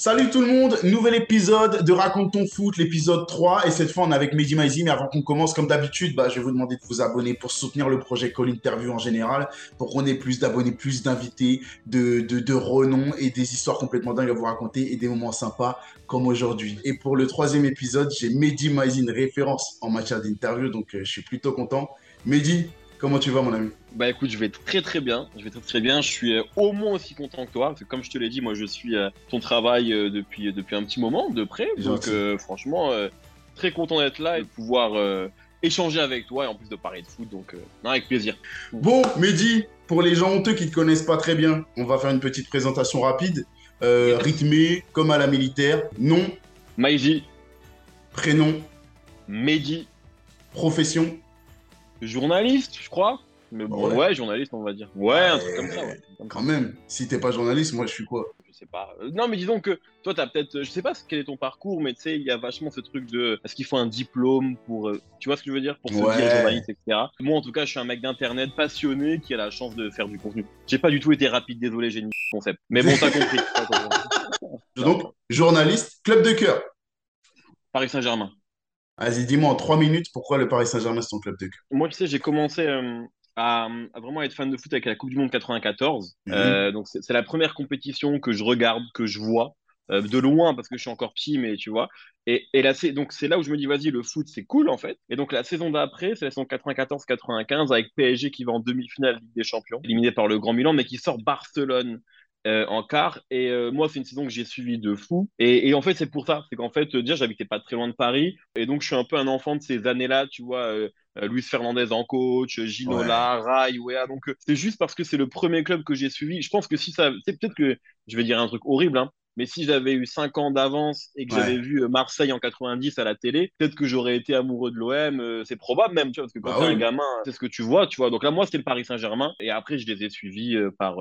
Salut tout le monde, nouvel épisode de Raconte ton foot, l'épisode 3. Et cette fois, on est avec Mehdi Maizi. Mais avant qu'on commence, comme d'habitude, bah, je vais vous demander de vous abonner pour soutenir le projet Call Interview en général, pour qu'on ait plus d'abonnés, plus d'invités, de, renom et des histoires complètement dingues à vous raconter et des moments sympas comme aujourd'hui. Et pour le troisième épisode, j'ai Mehdi Maizi, une référence en matière d'interview, donc euh, je suis plutôt content. Mehdi, comment tu vas mon ami bah écoute, je vais très très bien. Je vais très très bien. Je suis euh, au moins aussi content que toi. Parce que comme je te l'ai dit, moi je suis euh, ton travail euh, depuis, depuis un petit moment, de près. Donc franchement, très content d'être là et de pouvoir échanger avec toi et en plus de parler de foot. Donc avec plaisir. Bon, Mehdi, pour les gens honteux qui ne te connaissent pas très bien, on va faire une petite présentation rapide. rythmée, comme à la militaire. Nom Maïji. Prénom Mehdi. Profession Journaliste, je crois. Mais bon, ouais. journaliste, on va dire. Ouais, un truc comme ça, ouais. Quand même, si t'es pas journaliste, moi je suis quoi? Je sais pas. Euh, non, mais disons que toi, t'as peut-être. Je sais pas quel est ton parcours, mais tu sais, il y a vachement ce truc de. Est-ce qu'il faut un diplôme pour. Euh, tu vois ce que je veux dire? Pour se dire journaliste, etc. Moi, en tout cas, je suis un mec d'internet passionné qui a la chance de faire du contenu. J'ai pas du tout été rapide, désolé, j'ai ni concept. Mais bon, t'as compris. Donc, journaliste, club de cœur. Paris Saint-Germain. Vas-y, dis-moi en trois minutes pourquoi le Paris Saint-Germain c'est ton club de cœur. Moi, tu sais, j'ai commencé euh, à, vraiment être fan de foot avec la Coupe du Monde 94. Mhm. Euh, donc c'est la première compétition que je regarde, que je vois euh, de loin parce que je suis encore petit, mais tu vois. Et, et là, c'est donc c'est là où je me dis vas-y, le foot c'est cool en fait. Et donc la saison d'après, c'est la saison 94-95 avec PSG qui va en demi-finale Ligue des Champions, éliminé par le Grand Milan, mais qui sort Barcelone. Euh, en quart. Et moi, c'est une saison que j'ai suivie de fou. Et, et en fait, c'est pour ça. C'est qu'en fait, déjà, j'habitais pas très loin de Paris. Et donc, je suis un peu un enfant de ces années-là, tu vois, euh, Luis Fernandez en coach, Ginola, Rai, Donc euh, c'est juste parce que c'est le premier club que j'ai suivi. Je pense que si ça, c'est peut-être que je vais dire un truc horrible, hein, mais si j'avais eu 5 ans d'avance et que j'avais vu euh, Marseille en 90 à la télé, peut-être que j'aurais été amoureux de l'OM. c'est probable même, tu vois, parce que quand bah t'es un gamin, c'est ce que tu vois, tu vois. Donc là, moi, c'était le Paris Saint-Germain. Et après, je les ai suivis par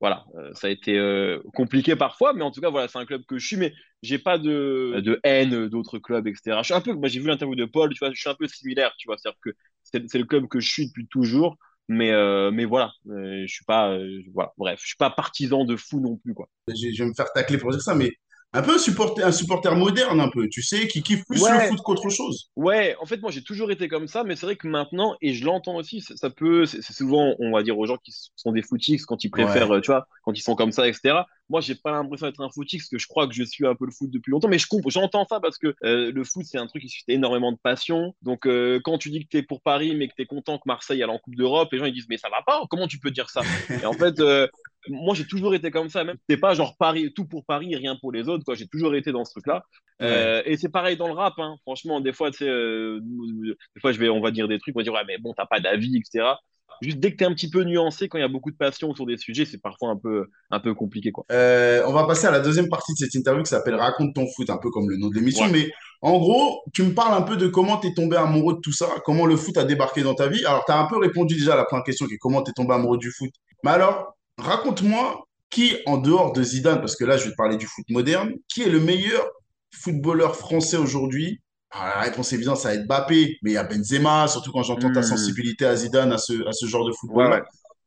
voilà, euh, ça a été euh, compliqué parfois, mais en tout cas, voilà, c'est un club que je suis, mais j'ai pas de, de haine d'autres clubs, etc. Je suis un peu, moi, j'ai vu l'interview de Paul, tu vois, je suis un peu similaire, tu vois, c'est-à-dire que c'est le club que je suis depuis toujours, mais, euh, mais voilà, je suis pas, voilà, bref, je suis pas partisan de fou non plus, quoi. Je vais me faire tacler pour dire ça, mais un peu un supporter, un supporter moderne, un peu, tu sais, qui kiffe plus le foot qu'autre chose. Ouais, en fait, moi, j'ai toujours été comme ça, mais c'est vrai que maintenant, et je l'entends aussi, ça, peut, c'est souvent, on va dire aux gens qui sont des footix quand ils préfèrent, tu vois, quand ils sont comme ça, etc. Moi, j'ai pas l'impression d'être un footix, parce que je crois que je suis un peu le foot depuis longtemps, mais je comprends, j'entends ça parce que euh, le foot, c'est un truc qui suscite énormément de passion. Donc, euh, quand tu dis que tu es pour Paris, mais que tu es content que Marseille aille en Coupe d'Europe, les gens ils disent, mais ça va pas, comment tu peux dire ça? Et en fait, euh, moi, j'ai toujours été comme ça. Même, c'est pas genre Paris, tout pour Paris, rien pour les autres. Quoi. J'ai toujours été dans ce truc-là. Euh, et c'est pareil dans le rap. Hein. Franchement, des fois, tu sais, euh, des fois, je vais, on va dire des trucs, on va dire, ouais, mais bon, t'as pas d'avis, etc. Juste dès que tu es un petit peu nuancé, quand il y a beaucoup de passion autour des sujets, c'est parfois un peu, un peu compliqué. Quoi. Euh, on va passer à la deuxième partie de cette interview qui s'appelle Raconte ton foot, un peu comme le nom de l'émission. Mais en gros, tu me parles un peu de comment tu es tombé amoureux de tout ça, comment le foot a débarqué dans ta vie. Alors, tu as un peu répondu déjà à la première question qui est comment tu es tombé amoureux du foot. Mais alors, raconte-moi qui, en dehors de Zidane, parce que là, je vais te parler du foot moderne, qui est le meilleur footballeur français aujourd'hui? Ah, La réponse est bien, ça va être Bappé, mais il y a Benzema, surtout quand j'entends ta hmm. sensibilité à Zidane, à ce, à ce genre de football.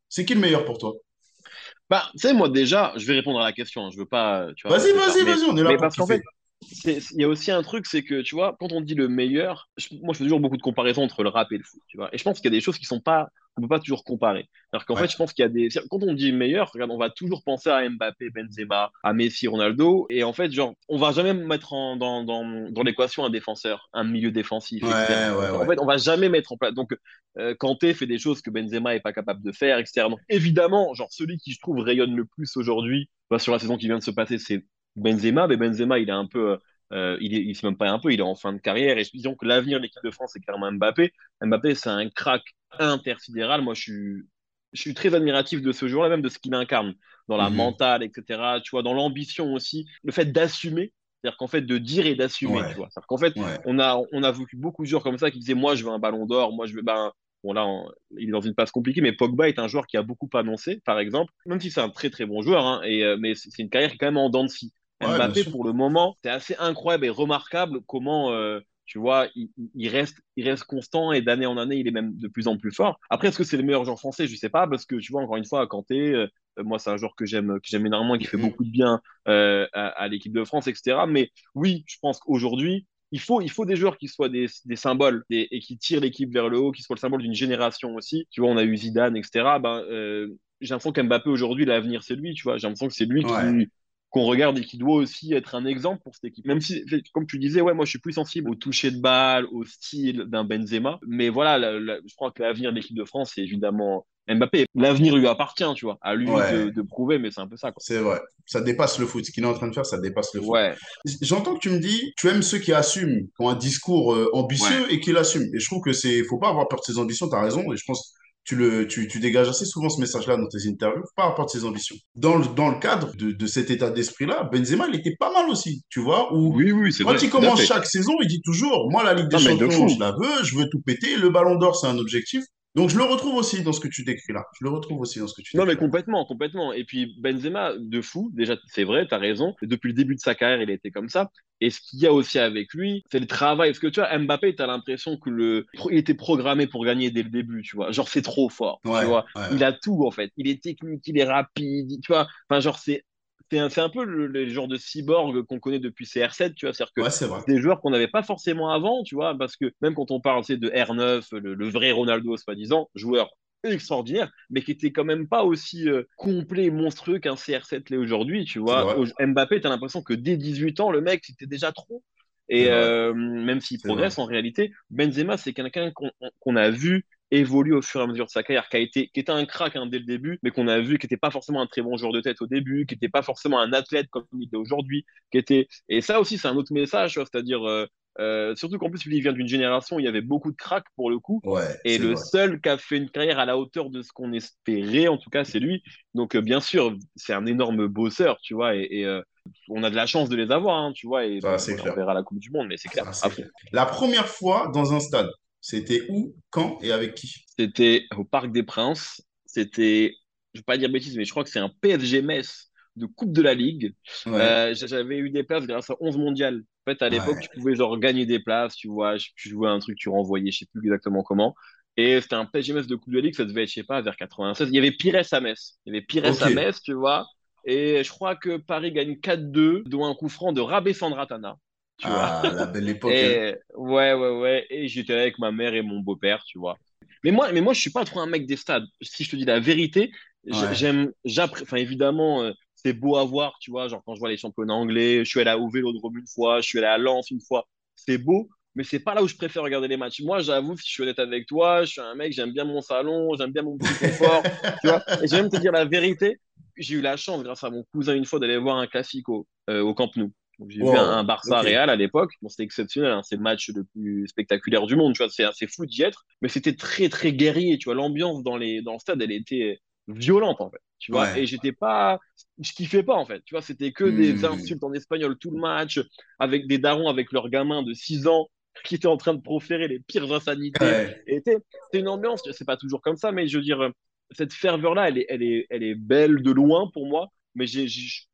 C'est qui le meilleur pour toi? Bah, tu sais, moi déjà, je vais répondre à la question. Hein, je veux pas. Vas-y, vas-y, vas-y, on est là pour parce qu'en fait, il y a aussi un truc, c'est que tu vois, quand on dit le meilleur, moi je fais toujours beaucoup de comparaisons entre le rap et le foot, tu vois. Et je pense qu'il y a des choses qui sont pas on peut pas toujours comparer. Alors qu'en fait, je pense qu'il y a des. Quand on dit meilleur, regarde, on va toujours penser à Mbappé, Benzema, à Messi, Ronaldo. Et en fait, genre, on va jamais mettre en, dans, dans, dans l'équation un défenseur, un milieu défensif. Ouais, ouais, en fait, on va jamais mettre en place. Donc, euh, Kanté fait des choses que Benzema est pas capable de faire, etc. Donc, évidemment, genre, celui qui je trouve rayonne le plus aujourd'hui, bah, sur la saison qui vient de se passer, c'est Benzema. Mais Benzema, il est un peu. Euh, il, est, il même pas un peu, il est en fin de carrière. Et disons que l'avenir de l'équipe de France, c'est clairement Mbappé. Mbappé, c'est un crack intersidéral. Moi, je suis, je suis très admiratif de ce joueur-là, même de ce qu'il incarne dans la mhm. mentale, etc. Tu vois, dans l'ambition aussi, le fait d'assumer. C'est-à-dire qu'en fait, de dire et d'assumer, tu vois. C'est-à-dire qu'en fait, on, a, on a vu beaucoup de joueurs comme ça qui disaient Moi, je veux un ballon d'or, moi, je veux. Ben, bon, là, il est dans une passe compliquée, mais Pogba est un joueur qui a beaucoup annoncé, par exemple, même si c'est un très très bon joueur, hein, et, euh, mais c'est une carrière qui est quand même en dents de scie. Mbappé, pour le moment, c'est assez incroyable et remarquable comment. Euh, tu vois, il, reste, il reste constant et d'année en année, il est même de plus en plus fort. Après, est-ce que c'est le meilleur joueur français? Je sais pas, parce que tu vois, encore une fois, Kanté, euh, moi, c'est un joueur que j'aime, énormément, qui fait mhm. beaucoup de bien euh, à, l'équipe de France, etc. Mais oui, je pense qu'aujourd'hui, il faut, il faut des joueurs qui soient des, des symboles et qui tirent l'équipe vers le haut, qui soient le symbole d'une génération aussi. Tu vois, on a eu Zidane, etc. Ben, euh, j'ai l'impression qu'Mbappé aujourd'hui, l'avenir, c'est lui, tu vois. J'ai l'impression que c'est lui qui, qu'on regarde et qui doit aussi être un exemple pour cette équipe. Même si, comme tu disais, ouais, moi je suis plus sensible au toucher de balle, au style d'un Benzema. Mais voilà, je crois que l'avenir de l'équipe de France, c'est évidemment Mbappé. L'avenir lui appartient, tu vois, à lui de, prouver, mais c'est un peu ça. C'est vrai. Ça dépasse le foot. Ce qu'il est en train de faire, ça dépasse le foot. Ouais. J'entends que tu me dis, tu aimes ceux qui assument, qui ont un discours euh, ambitieux et qui l'assument. Et je trouve que c'est, faut pas avoir peur de ses ambitions. Tu as raison. Et je pense tu, le, tu, tu dégages assez souvent ce message-là dans tes interviews par rapport à tes ambitions. Dans le, dans le cadre de, de cet état d'esprit-là, Benzema, il était pas mal aussi, tu vois. Où, oui, oui, c'est Quand il commence chaque saison, il dit toujours, moi, la Ligue des Champions, je la veux, je veux tout péter, le Ballon d'Or, c'est un objectif. Donc je le retrouve aussi dans ce que tu décris là. Je le retrouve aussi dans ce que tu Non, mais complètement, complètement. Et puis Benzema, de fou, déjà, c'est vrai, tu as raison. Depuis le début de sa carrière, il a été comme ça. Et ce qu'il y a aussi avec lui, c'est le travail. Parce que tu vois, Mbappé, tu as l'impression que le... il était programmé pour gagner dès le début, tu vois. Genre, c'est trop fort, tu vois. Il a tout, en fait. Il est technique, il est rapide, tu vois. Enfin, genre, c'est c'est un, peu le, genre de cyborg qu'on connaît depuis CR7, tu vois. C'est-à-dire que c'est des joueurs qu'on n'avait pas forcément avant, tu vois, parce que même quand on parle de R9, le, vrai Ronaldo, soi-disant, joueur extraordinaire, mais qui était quand même pas aussi euh, complet et monstrueux qu'un CR7 l'est aujourd'hui, tu vois. Mbappé, tu as l'impression que dès 18 ans, le mec, c'était déjà trop. Et euh, même s'il progresse en réalité, Benzema, c'est quelqu'un qu'on a vu évolue au fur et à mesure de sa carrière, qui, a été, qui était un crack hein, dès le début, mais qu'on a vu qui n'était pas forcément un très bon joueur de tête au début, qui n'était pas forcément un athlète comme il est aujourd'hui, qui était... Et ça aussi, c'est un autre message, c'est-à-dire... Euh, euh, surtout qu'en plus, lui, il vient d'une génération où il y avait beaucoup de cracks pour le coup. et le seul qui a fait une carrière à la hauteur de ce qu'on espérait, en tout cas, c'est lui. Donc, euh, bien sûr, c'est un énorme bosseur, tu vois. Et, on a de la chance de les avoir, hein, tu vois. Et on verra la Coupe du Monde, mais c'est clair. La première fois dans un stade, c'était où, quand et avec qui? C'était au Parc des Princes. C'était, je ne vais pas dire bêtise, mais je crois que c'est un PSG Metz de Coupe de la Ligue. Euh, j'avais eu des places grâce à 11 mondiales. En fait, à l'époque, tu pouvais genre gagner des places, tu vois, tu jouais un truc, tu renvoyais, je sais plus exactement comment. Et c'était un PSG Metz de Coupe de la Ligue, ça devait être, je sais pas, vers 96. Il y avait Pires à Metz. Il y avait Pires à Metz, tu vois. Et je crois que Paris gagne 4-2, dont un coup franc de Rabé Sandratana ah, la belle époque. Et, hein. ouais, ouais, ouais. Et j'étais avec ma mère et mon beau-père, tu vois. Mais moi, mais moi, je suis pas trop un mec des stades. Si je te dis la vérité, j'aime, enfin, évidemment, euh, c'est beau à voir, tu vois. Genre, quand je vois les championnats anglais, je suis allé au Vélodrome une fois, je suis allé à Lens une fois. C'est beau, mais c'est pas là où je préfère regarder les matchs. Moi, j'avoue, si je suis honnête avec toi, je suis un mec, j'aime bien mon salon, j'aime bien mon petit confort, tu vois. Et j'aime te dire la vérité. J'ai eu la chance, grâce à mon cousin, une fois, d'aller voir un classico euh, au Camp Nou. J'ai vu un, Barça Real à l'époque. Bon, c'était exceptionnel. Hein. C'est le match le plus spectaculaire du monde. Tu vois, c'est assez fou d'y être. Mais c'était très, très guerrier. Tu vois, l'ambiance dans, les, dans le stade, elle était violente, en fait. Tu vois, et j'étais pas, je kiffais pas, en fait. Tu vois, c'était que des hmm. insultes en espagnol tout le match, avec des darons avec leurs gamins de 6 ans qui étaient en train de proférer les pires insanités. Et c'était une ambiance, c'est pas toujours comme ça, mais je veux dire, cette ferveur-là, elle est, elle, est, elle est belle de loin pour moi mais je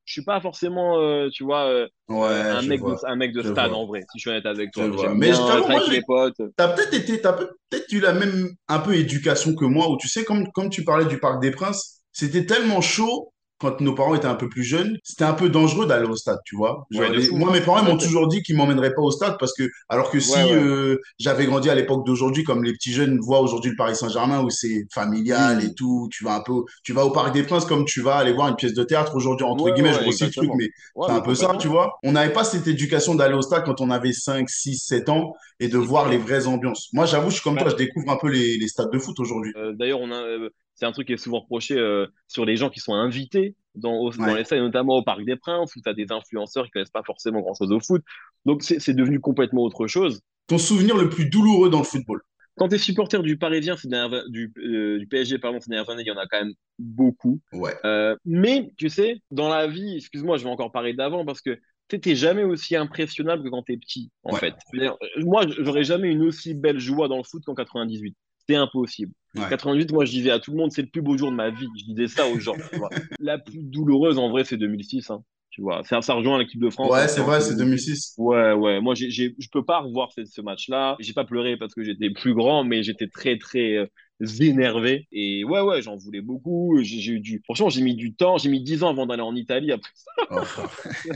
suis pas forcément, euh, tu vois, euh, un, mec de, un mec de stade en vrai, si je suis honnête avec toi. Mais avec potes. T'as peut-être été, as peut-être eu la même un peu éducation que moi, où tu sais, comme, comme tu parlais du Parc des Princes, c'était tellement chaud quand nos parents étaient un peu plus jeunes, c'était un peu dangereux d'aller au stade, tu vois. moi, mes parents m'ont toujours dit qu'ils m'emmèneraient pas au stade parce que, alors que si euh, j'avais grandi à l'époque d'aujourd'hui, comme les petits jeunes voient aujourd'hui le Paris Saint-Germain où c'est familial mm. et tout, tu vas un peu, tu vas au Parc des Princes comme tu vas aller voir une pièce de théâtre aujourd'hui, entre guillemets, je grossis le truc, mais c'est un peu ça, tu vois. On n'avait pas cette éducation d'aller au stade quand on avait 5, 6, 7 ans et de voir les vraies ambiances. Moi, j'avoue, je suis comme toi, je découvre un peu les, les stades de foot aujourd'hui. Euh, d'ailleurs, on a, euh, c'est un truc qui est souvent reproché euh, sur les gens qui sont invités dans, les salles, notamment au Parc des Princes, où tu as des influenceurs qui connaissent pas forcément grand-chose au foot. Donc, c'est devenu complètement autre chose. Ton souvenir le plus douloureux dans le football? Quand tu es supporter du Parisien, du, euh, du, PSG, pardon, ces dernières années, il y en a quand même beaucoup. Ouais. Euh, mais tu sais, dans la vie, excuse-moi, je vais encore parler d'avant parce que tu n'es jamais aussi impressionnable que quand tu es petit, en fait. Moi, j'aurais jamais une aussi belle joie dans le foot qu'en 98 c'est impossible. 88, moi je disais à tout le monde, c'est le plus beau jour de ma vie. Je disais ça aux gens. la plus douloureuse en vrai, c'est 2006. Hein. Tu vois, ça, ça rejoint l'équipe de France. Ouais, c'est vrai, c'est 2006. Ouais, ouais. Moi, j'ai, j'ai, je peux pas revoir ce, ce match-là. J'ai pas pleuré parce que j'étais plus grand, mais j'étais très, très euh, énervé. Et ouais, ouais, j'en voulais beaucoup. J'ai, j'ai eu du... Franchement, j'ai mis du temps. J'ai mis 10 ans avant d'aller en Italie après ça. Oh.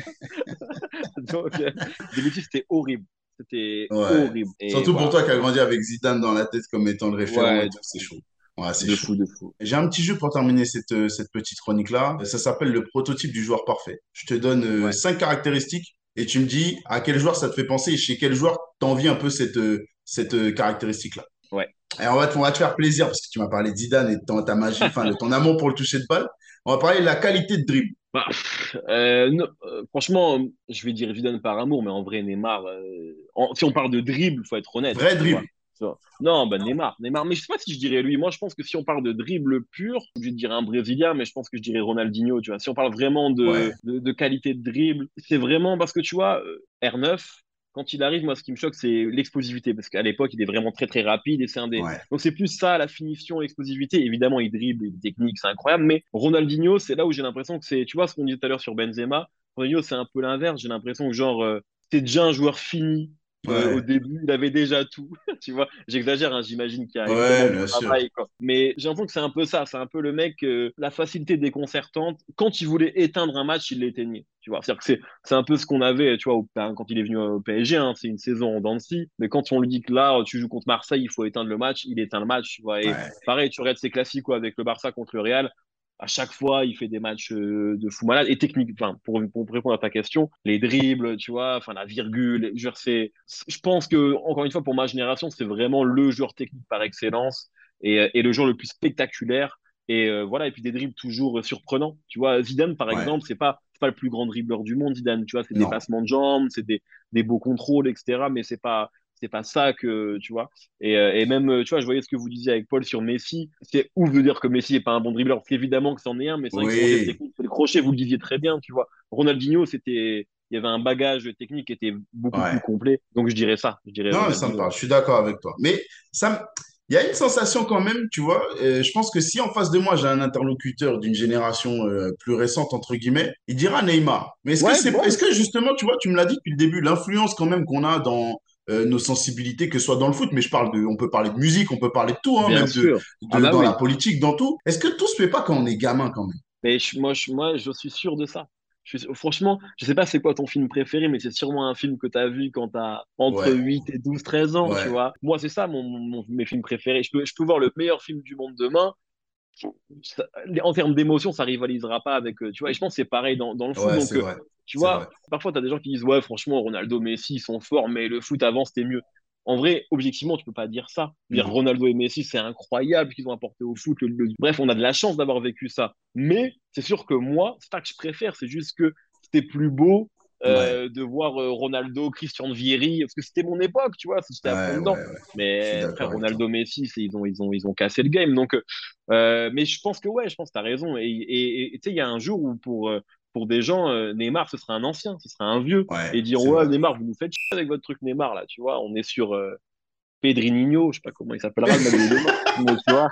Donc, euh, 2006, c'était horrible. C'était horrible. Et Surtout voilà. pour toi qui as grandi avec Zidane dans la tête comme étant le référent Ouais, et tout, c'est chaud. Ouais, c'est de fou, de fou. J'ai un petit jeu pour terminer cette, euh, cette petite chronique-là. Ça s'appelle le prototype du joueur parfait. Je te donne euh, cinq caractéristiques et tu me dis à quel joueur ça te fait penser et chez quel joueur t'envies un peu cette, euh, cette euh, caractéristique-là. ouais. Et on va, te, on va te faire plaisir parce que tu m'as parlé de Zidane et de ton- ta magie, enfin, de ton amour pour le toucher de balle. On va parler de la qualité de dribble. Bah, euh, non, euh, franchement, je vais dire Zidane par amour, mais en vrai, Neymar, euh, en- si on parle de dribble, faut être honnête. Vrai dribble. Vois. Non, bah Neymar, Neymar. Mais je sais pas si je dirais lui. Moi, je pense que si on parle de dribble pur, je dirais un Brésilien, mais je pense que je dirais Ronaldinho. Tu vois, si on parle vraiment de, Ouais, de, de qualité de dribble, c'est vraiment parce que tu vois, euh, R9. Quand il arrive, moi, ce qui me choque, c'est l'explosivité, parce qu'à l'époque, il est vraiment très, très rapide et c'est un des. ouais, Donc, c'est plus ça, la finition, l'explosivité. Évidemment, il dribble, il est technique, c'est incroyable, mais Ronaldinho, c'est là où j'ai l'impression que c'est, tu vois, ce qu'on disait tout à l'heure sur Benzema. Ronaldinho, c'est un peu l'inverse. J'ai l'impression que, genre, euh, c'est déjà un joueur fini. Au début, il avait déjà tout, tu vois. J'exagère, hein, j'imagine qu'il y a ouais, bien sûr. travail, quoi. Mais j'ai l'impression que c'est un peu ça, c'est un peu le mec, euh, la facilité déconcertante. Quand il voulait éteindre un match, il l'éteignait, tu vois. C'est-à-dire que c'est, c'est un peu ce qu'on avait, tu vois, au- ben, quand il est venu au PSG, hein, c'est une saison en scie. Mais quand on lui dit que là, tu joues contre Marseille, il faut éteindre le match, il éteint le match, tu vois. Et Ouais, pareil, tu regardes ses classiques, quoi, avec le Barça contre le Real. À chaque fois, il fait des matchs euh, de fou malade et technique. Enfin, pour, pour répondre à ta question, les dribbles, tu vois, enfin la virgule. Je, je pense que encore une fois, pour ma génération, c'est vraiment le joueur technique par excellence et, et le joueur le plus spectaculaire. Et euh, voilà, et puis des dribbles toujours euh, surprenants. Tu vois, Zidane, par ouais, exemple, c'est pas, pas le plus grand dribbleur du monde, Zidane. Tu vois, c'est des passements de jambes, c'est des, des beaux contrôles, etc. Mais c'est pas, c'est pas ça que, tu vois. Et, euh, et même, euh, tu vois, je voyais ce que vous disiez avec Paul sur Messi. C'est ouf de dire que Messi est pas un bon dribbleur, parce qu'évidemment que c'en est un, mais c'est vrai que Oui, le crochet, vous le disiez très bien, tu vois. Ronaldinho, c'était, il y avait un bagage technique qui était beaucoup plus complet. Donc je dirais ça, je dirais Non, ça me parle, je suis d'accord avec toi. Mais ça il y a une sensation quand même, tu vois. euh, je pense que si en face de moi, j'ai un interlocuteur d'une génération euh, plus récente, entre guillemets, il dira Neymar. Mais est-ce que c'est, ouais, est-ce que justement, tu vois, tu me l'as dit depuis le début, l'influence quand même qu'on a dans euh, nos sensibilités, que ce soit dans le foot, mais je parle de, on peut parler de musique, on peut parler de tout, hein, même de. Ah bah dans la politique, dans tout. Est-ce que tout se fait pas quand on est gamin quand même? Mais je- moi, je, moi, je suis sûr de ça. Je suis, franchement, je sais pas c'est quoi ton film préféré, mais c'est sûrement un film que tu as vu quand tu as entre Ouais, 8 et 12 13 ans, tu vois. Moi, c'est ça, mon, mon- mes films préférés. Je peux, je peux voir le meilleur film du monde demain. Ça- en termes d'émotion, ça rivalisera pas avec, euh, tu vois. Et je pense que c'est pareil dans, dans le foot. ouais, Donc, c'est euh, vrai, tu vrai. vois, parfois, tu as des gens qui disent, ouais, franchement, Ronaldo, Messi, ils sont forts, mais le foot avant, c'était mieux. En vrai, objectivement, tu peux pas dire ça. Dire. Ronaldo et Messi, c'est incroyable ce qu'ils ont apporté au foot. le- le- Bref, on a de la chance d'avoir vécu ça. Mais c'est sûr que moi, c'est pas que je préfère, c'est juste que c'était plus beau Ouais, euh, de voir euh, Ronaldo, Christian Vieri, parce que c'était mon époque, tu vois, fond ouais, ouais, Mais toi. Ronaldo, Messi, ils ont, ils ont, ils ont cassé le game. Donc, euh, mais je pense que ouais, je pense que tu as raison. Et tu sais, il y a un jour où pour, pour des gens, Neymar, ce sera un ancien, ce sera un vieux. Et dire, ouais, vrai. Neymar, vous nous faites chier avec votre truc Neymar, là, tu vois, on est sur Pedrinho, je sais pas comment il s'appellera. Mais tu vois,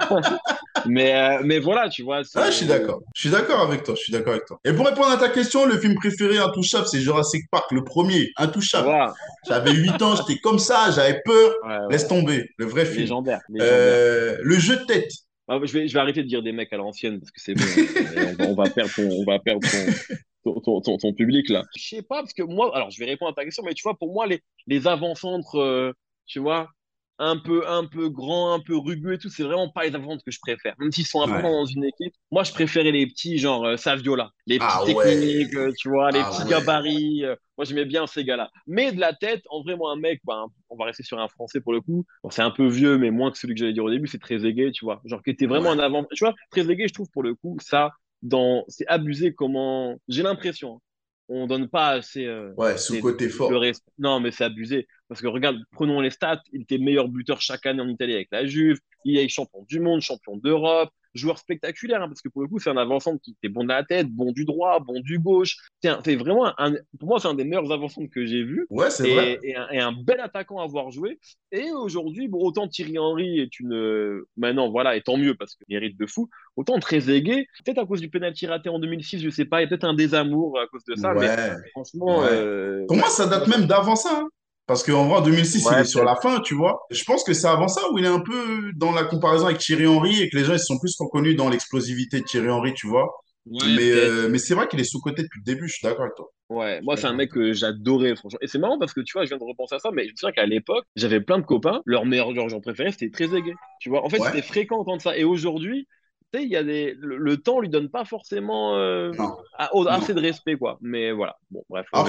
mais, euh, mais voilà, tu vois, Ah, je suis d'accord. Je suis d'accord avec toi. Je suis d'accord avec toi. Et pour répondre à ta question, le film préféré intouchable, c'est Jurassic Park, le premier, intouchable. Voilà, J'avais 8 ans, j'étais comme ça, j'avais peur. ouais, Laisse tomber, le vrai film. Légendaire, légendaire. Euh, le jeu de tête. Ah, je vais, je vais arrêter de dire des mecs à l'ancienne parce que c'est bon. hein. On va, perdre ton, on va perdre ton, ton, ton, ton- ton public là. Je sais pas parce que moi, alors je vais répondre à ta question, mais tu vois, pour moi, les, les avant-centres, euh, tu vois, un peu, un peu grands, un peu rugueux et tout, c'est vraiment pas les avant-centres que je préfère. Même s'ils sont importants Ouais. dans une équipe, moi, je préférais les petits, genre euh, Saviola, les petits Ah ouais. techniques, euh, tu vois, les Ah petits ouais. gabarits. euh, moi, j'aimais bien ces gars-là. Mais de la tête, en vrai, moi, un mec, ben, on va rester sur un français pour le coup. Bon, c'est un peu vieux, mais moins que celui que j'allais dire au début, c'est Trezeguet, tu vois. Genre, qui était vraiment un avant. Tu vois, Trezeguet, je trouve, pour le coup, ça, dans... c'est abusé comment. J'ai l'impression, hein, on donne pas assez, euh, Ouais, sous-côté le fort. Non, mais c'est abusé. Parce que regarde, prenons les stats. Il était meilleur buteur chaque année en Italie avec la Juve. Il est champion du monde, champion d'Europe. joueur spectaculaire, hein, parce que pour le coup, c'est un avant-centre qui était bon de la tête, bon du droit, bon du gauche. C'est vraiment, un, pour moi, c'est un des meilleurs avant-centres que j'ai vu. Ouais, c'est vrai. Et un, et un, bel attaquant à avoir joué. Et aujourd'hui, bon, autant Thierry Henry est une. Maintenant, voilà, et tant mieux, parce qu'il mérite de fou. Autant Trezeguet, peut-être à cause du penalty raté en 2006, je sais pas, il y a peut-être un désamour à cause de ça. Mais franchement. Euh, pour moi, ça date même d'avant ça. Hein. Parce qu'en vrai, en 2006, il est sur la fin, tu vois. Je pense que c'est avant ça où il est un peu dans la comparaison avec Thierry Henry et que les gens ils se sont plus reconnus dans l'explosivité de Thierry Henry, tu vois. mais euh, mais c'est vrai qu'il est sous-côté depuis le début, je suis d'accord avec toi. Ouais, moi, c'est un mec que j'adorais, franchement. Et c'est marrant parce que tu vois, je viens de repenser à ça, mais je me souviens qu'à l'époque, j'avais plein de copains. Leur meilleur joueur préféré, c'était très aigué. Tu vois, en fait, c'était fréquent d'entendre ça. Et aujourd'hui, il y a des... le, temps lui donne pas forcément euh, assez de respect, quoi. Mais voilà, bon, bref. Hein,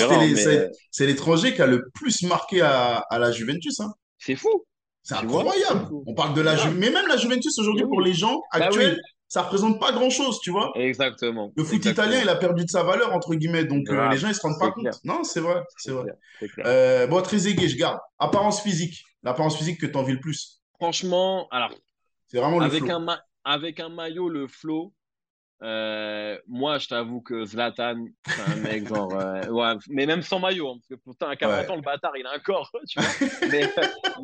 c'est l'étranger qui a le plus marqué à, la Juventus. Hein. C'est fou. C'est incroyable. On parle de la Juventus. Mais même la Juventus aujourd'hui, pour les gens bah actuels, ça représente pas grand-chose, tu vois. Exactement. Le foot italien, il a perdu de sa valeur, entre guillemets. Donc, euh, les gens, ils se rendent pas compte. Non, c'est vrai. C'est vrai. Euh, bon, très aigué, je garde. Apparence physique. L'apparence physique que tu envies le plus. Franchement, alors. C'est vraiment le avec un, avec un maillot, le flow, euh, moi, je t'avoue que Zlatan, c'est un mec genre. Euh, ouais, mais même sans maillot, hein, parce que pourtant, à 40 ans, le bâtard, il a un corps, tu vois. mais,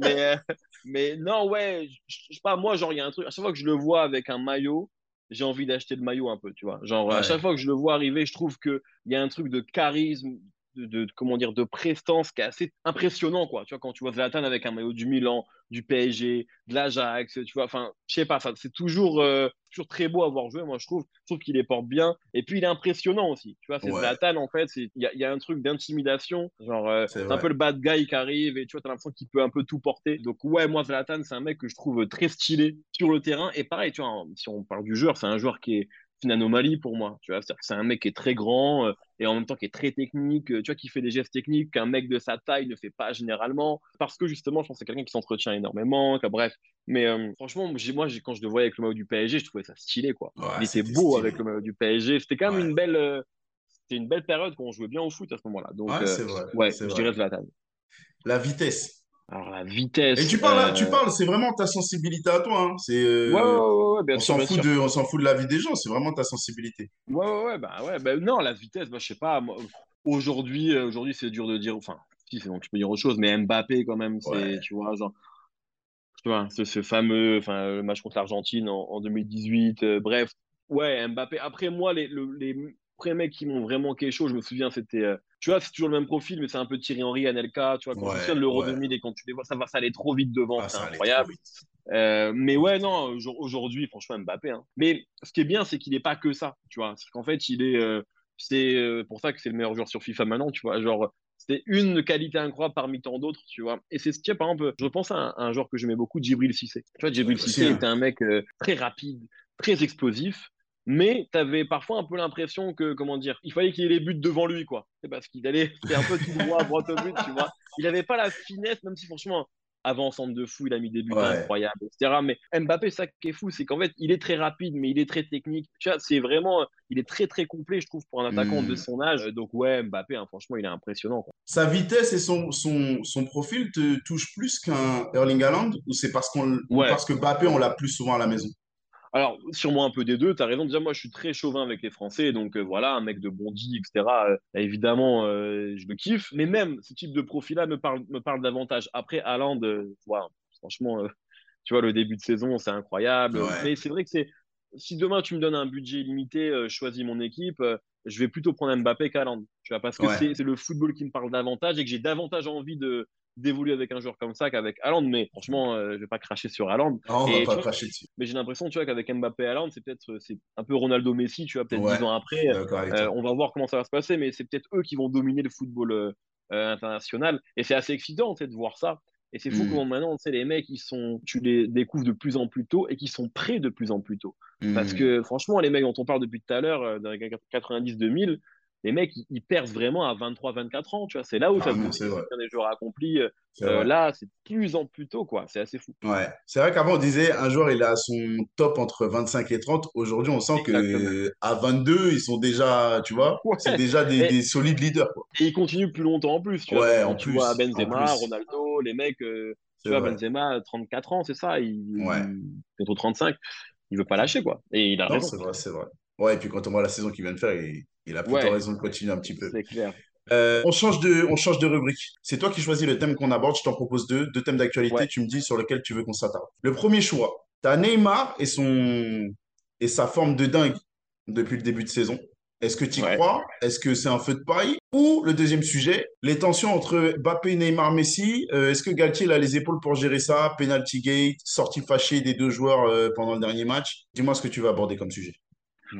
mais, euh, mais, non, ouais, je sais pas, moi, genre, il y a un truc. À chaque fois que je le vois avec un maillot, j'ai envie d'acheter le maillot un peu, tu vois. Genre, à chaque fois que je le vois arriver, je trouve qu'il y a un truc de charisme, de, comment dire de prestance qui est assez impressionnant quoi. Tu vois quand tu vois Zlatan avec un maillot du Milan du PSG de l'Ajax tu vois enfin je sais pas ça c'est toujours euh, toujours très beau à voir jouer moi je trouve je trouve qu'il les porte bien. Et puis il est impressionnant aussi tu vois c'est Zlatan en fait il y, y, a un truc d'intimidation genre euh, c'est un peu le bad guy qui arrive et tu vois t'as l'impression qu'il peut un peu tout porter. Donc ouais moi Zlatan c'est un mec que je trouve très stylé sur le terrain. Et pareil tu vois si on parle du joueur c'est un joueur qui est une anomalie pour moi. Tu vois, c'est un mec qui est très grand euh, et en même temps qui est très technique, euh, tu vois, qui fait des gestes techniques qu'un mec de sa taille ne fait pas généralement. Parce que justement, je pense que c'est quelqu'un qui s'entretient énormément, bref. Mais euh, franchement, moi, quand je le voyais avec le maillot du PSG, je trouvais ça stylé, quoi. Il était beau avec le maillot du PSG. C'était quand même une belle. c'était une belle période quand on jouait bien au foot à ce moment-là. Donc, ouais, vrai. Ouais, je dirais Zlatan. La vitesse. Alors la vitesse. Et tu parles, tu euh, parles, c'est vraiment ta sensibilité à toi. Hein. C'est. Euh, ouais, ouais, ouais, bien on s'en fout de, on s'en fout de la vie des gens. C'est vraiment ta sensibilité. Ouais, ouais, ouais, bah ouais, bah, non, la vitesse, bah, je sais pas. Aujourd'hui, euh, aujourd'hui, c'est dur de dire. Enfin, si, c'est donc tu peux dire autre chose, mais Mbappé quand même, c'est, tu vois, genre. Tu vois, ce, ce fameux, enfin, le match contre l'Argentine en, en 2018. bref, ouais, Mbappé. Après moi, les, les premiers mecs qui m'ont vraiment quelque chose, je me souviens, c'était tu vois, c'est toujours le même profil, mais c'est un peu Thierry Henry, Anelka. Tu vois, quand tu de l'Euro 2000 et quand tu les vois, ça va, ça allait trop vite devant, ah, c'est incroyable. Euh, mais ouais, non, aujourd'hui, franchement, Mbappé. Hein. Mais ce qui est bien, c'est qu'il n'est pas que ça, tu vois. C'est qu'en fait, il est. Euh, c'est euh, pour ça que c'est le meilleur joueur sur FIFA maintenant, tu vois. Genre, c'est une qualité incroyable parmi tant d'autres, tu vois. Et c'est ce qui est, par exemple, je repense à un, joueur que j'aimais beaucoup, Djibril Cissé. Tu vois, Djibril Cissé hein. était un mec très rapide, très explosif mais tu avais parfois un peu l'impression que, comment dire, il fallait qu'il ait les buts devant lui, quoi. C'est parce qu'il allait faire un peu tout droit, droit au but, tu vois. Il n'avait pas la finesse, même si franchement, avant centre de fou, il a mis des buts incroyables, etc. Mais Mbappé, ça qui est fou, c'est qu'en fait, il est très rapide, mais il est très technique. Tu vois, c'est vraiment, il est très très complet, je trouve, pour un attaquant de hmm. son âge. Donc ouais, Mbappé, hein, franchement, il est impressionnant. Sa vitesse et son, son, son profil te touchent plus qu'un Erling Haaland ou c'est parce qu'on, parce que Mbappé, on l'a plus souvent à la maison? Alors, sûrement un peu des deux, tu as raison. Déjà, moi, je suis très chauvin avec les Français, donc euh, voilà, un mec de Bondy, etc. Euh, évidemment, euh, je le kiffe, mais même ce type de profil-là me parle, me parle davantage. Après, Haaland, franchement, tu vois, le début de saison, c'est incroyable. Mais c'est vrai que c'est. Si demain tu me donnes un budget limité, je choisis mon équipe, je vais plutôt prendre Mbappé qu'Haaland. Tu vois, parce que c'est le football qui me parle davantage et que j'ai davantage envie de, d'évoluer avec un joueur comme ça qu'avec Haaland. Mais franchement, je euh, je vais pas cracher sur Haaland. Non, on va pas cracher dessus. Mais j'ai l'impression, tu vois, qu'avec Mbappé et Haaland, c'est peut-être c'est un peu Ronaldo Messi, tu vois, peut-être dix ans après. Euh, on va voir comment ça va se passer, mais c'est peut-être eux qui vont dominer le football euh, international. Et c'est assez excitant, de voir ça. Et c'est fou mm. comment maintenant, tu sais, les mecs, ils sont, tu les découvres de plus en plus tôt et qui sont prêts de plus en plus tôt. Parce mm. que franchement, les mecs dont on parle depuis tout à l'heure, dans les 90-2000, les mecs, ils, percent vraiment à 23-24 ans, tu vois. C'est là où ça se ah, des joueurs accomplis. Euh, là, c'est plus en plus tôt, quoi. C'est assez fou. Ouais. C'est vrai qu'avant, on disait un joueur, il est à son top entre 25 et 30. Aujourd'hui, on sent que à 22, ils sont déjà, tu vois, c'est déjà des, solides leaders, quoi. Et ils continuent plus longtemps en plus, tu vois. Ouais, en tu vois Benzema, Ronaldo, les mecs, euh, tu vois, Benzema, 34 ans, c'est ça. Il, ouais. Bientôt 35. il veut pas lâcher, quoi. Et il a Non, raison. c'est vrai, c'est vrai. Ouais, et puis quand on voit la saison qu'il vient de faire, il, il a plutôt Ouais, raison de continuer un petit peu. c'est clair. Euh, on change de, on change de rubrique. C'est toi qui choisis le thème qu'on aborde. Je t'en propose deux, deux thèmes d'actualité. Ouais, Tu me dis sur lequel tu veux qu'on s'attarde. Le premier choix, tu as Neymar et, son... et sa forme de dingue depuis le début de saison. Est-ce que tu y ouais. crois? Est-ce que c'est un feu de paille? Ou le deuxième sujet, les tensions entre Mbappé, Neymar, Messi. Euh, Est-ce que Galtier a les épaules pour gérer ça? Penalty gate, sortie fâchée des deux joueurs euh, pendant le dernier match. Dis-moi ce que tu vas aborder comme sujet.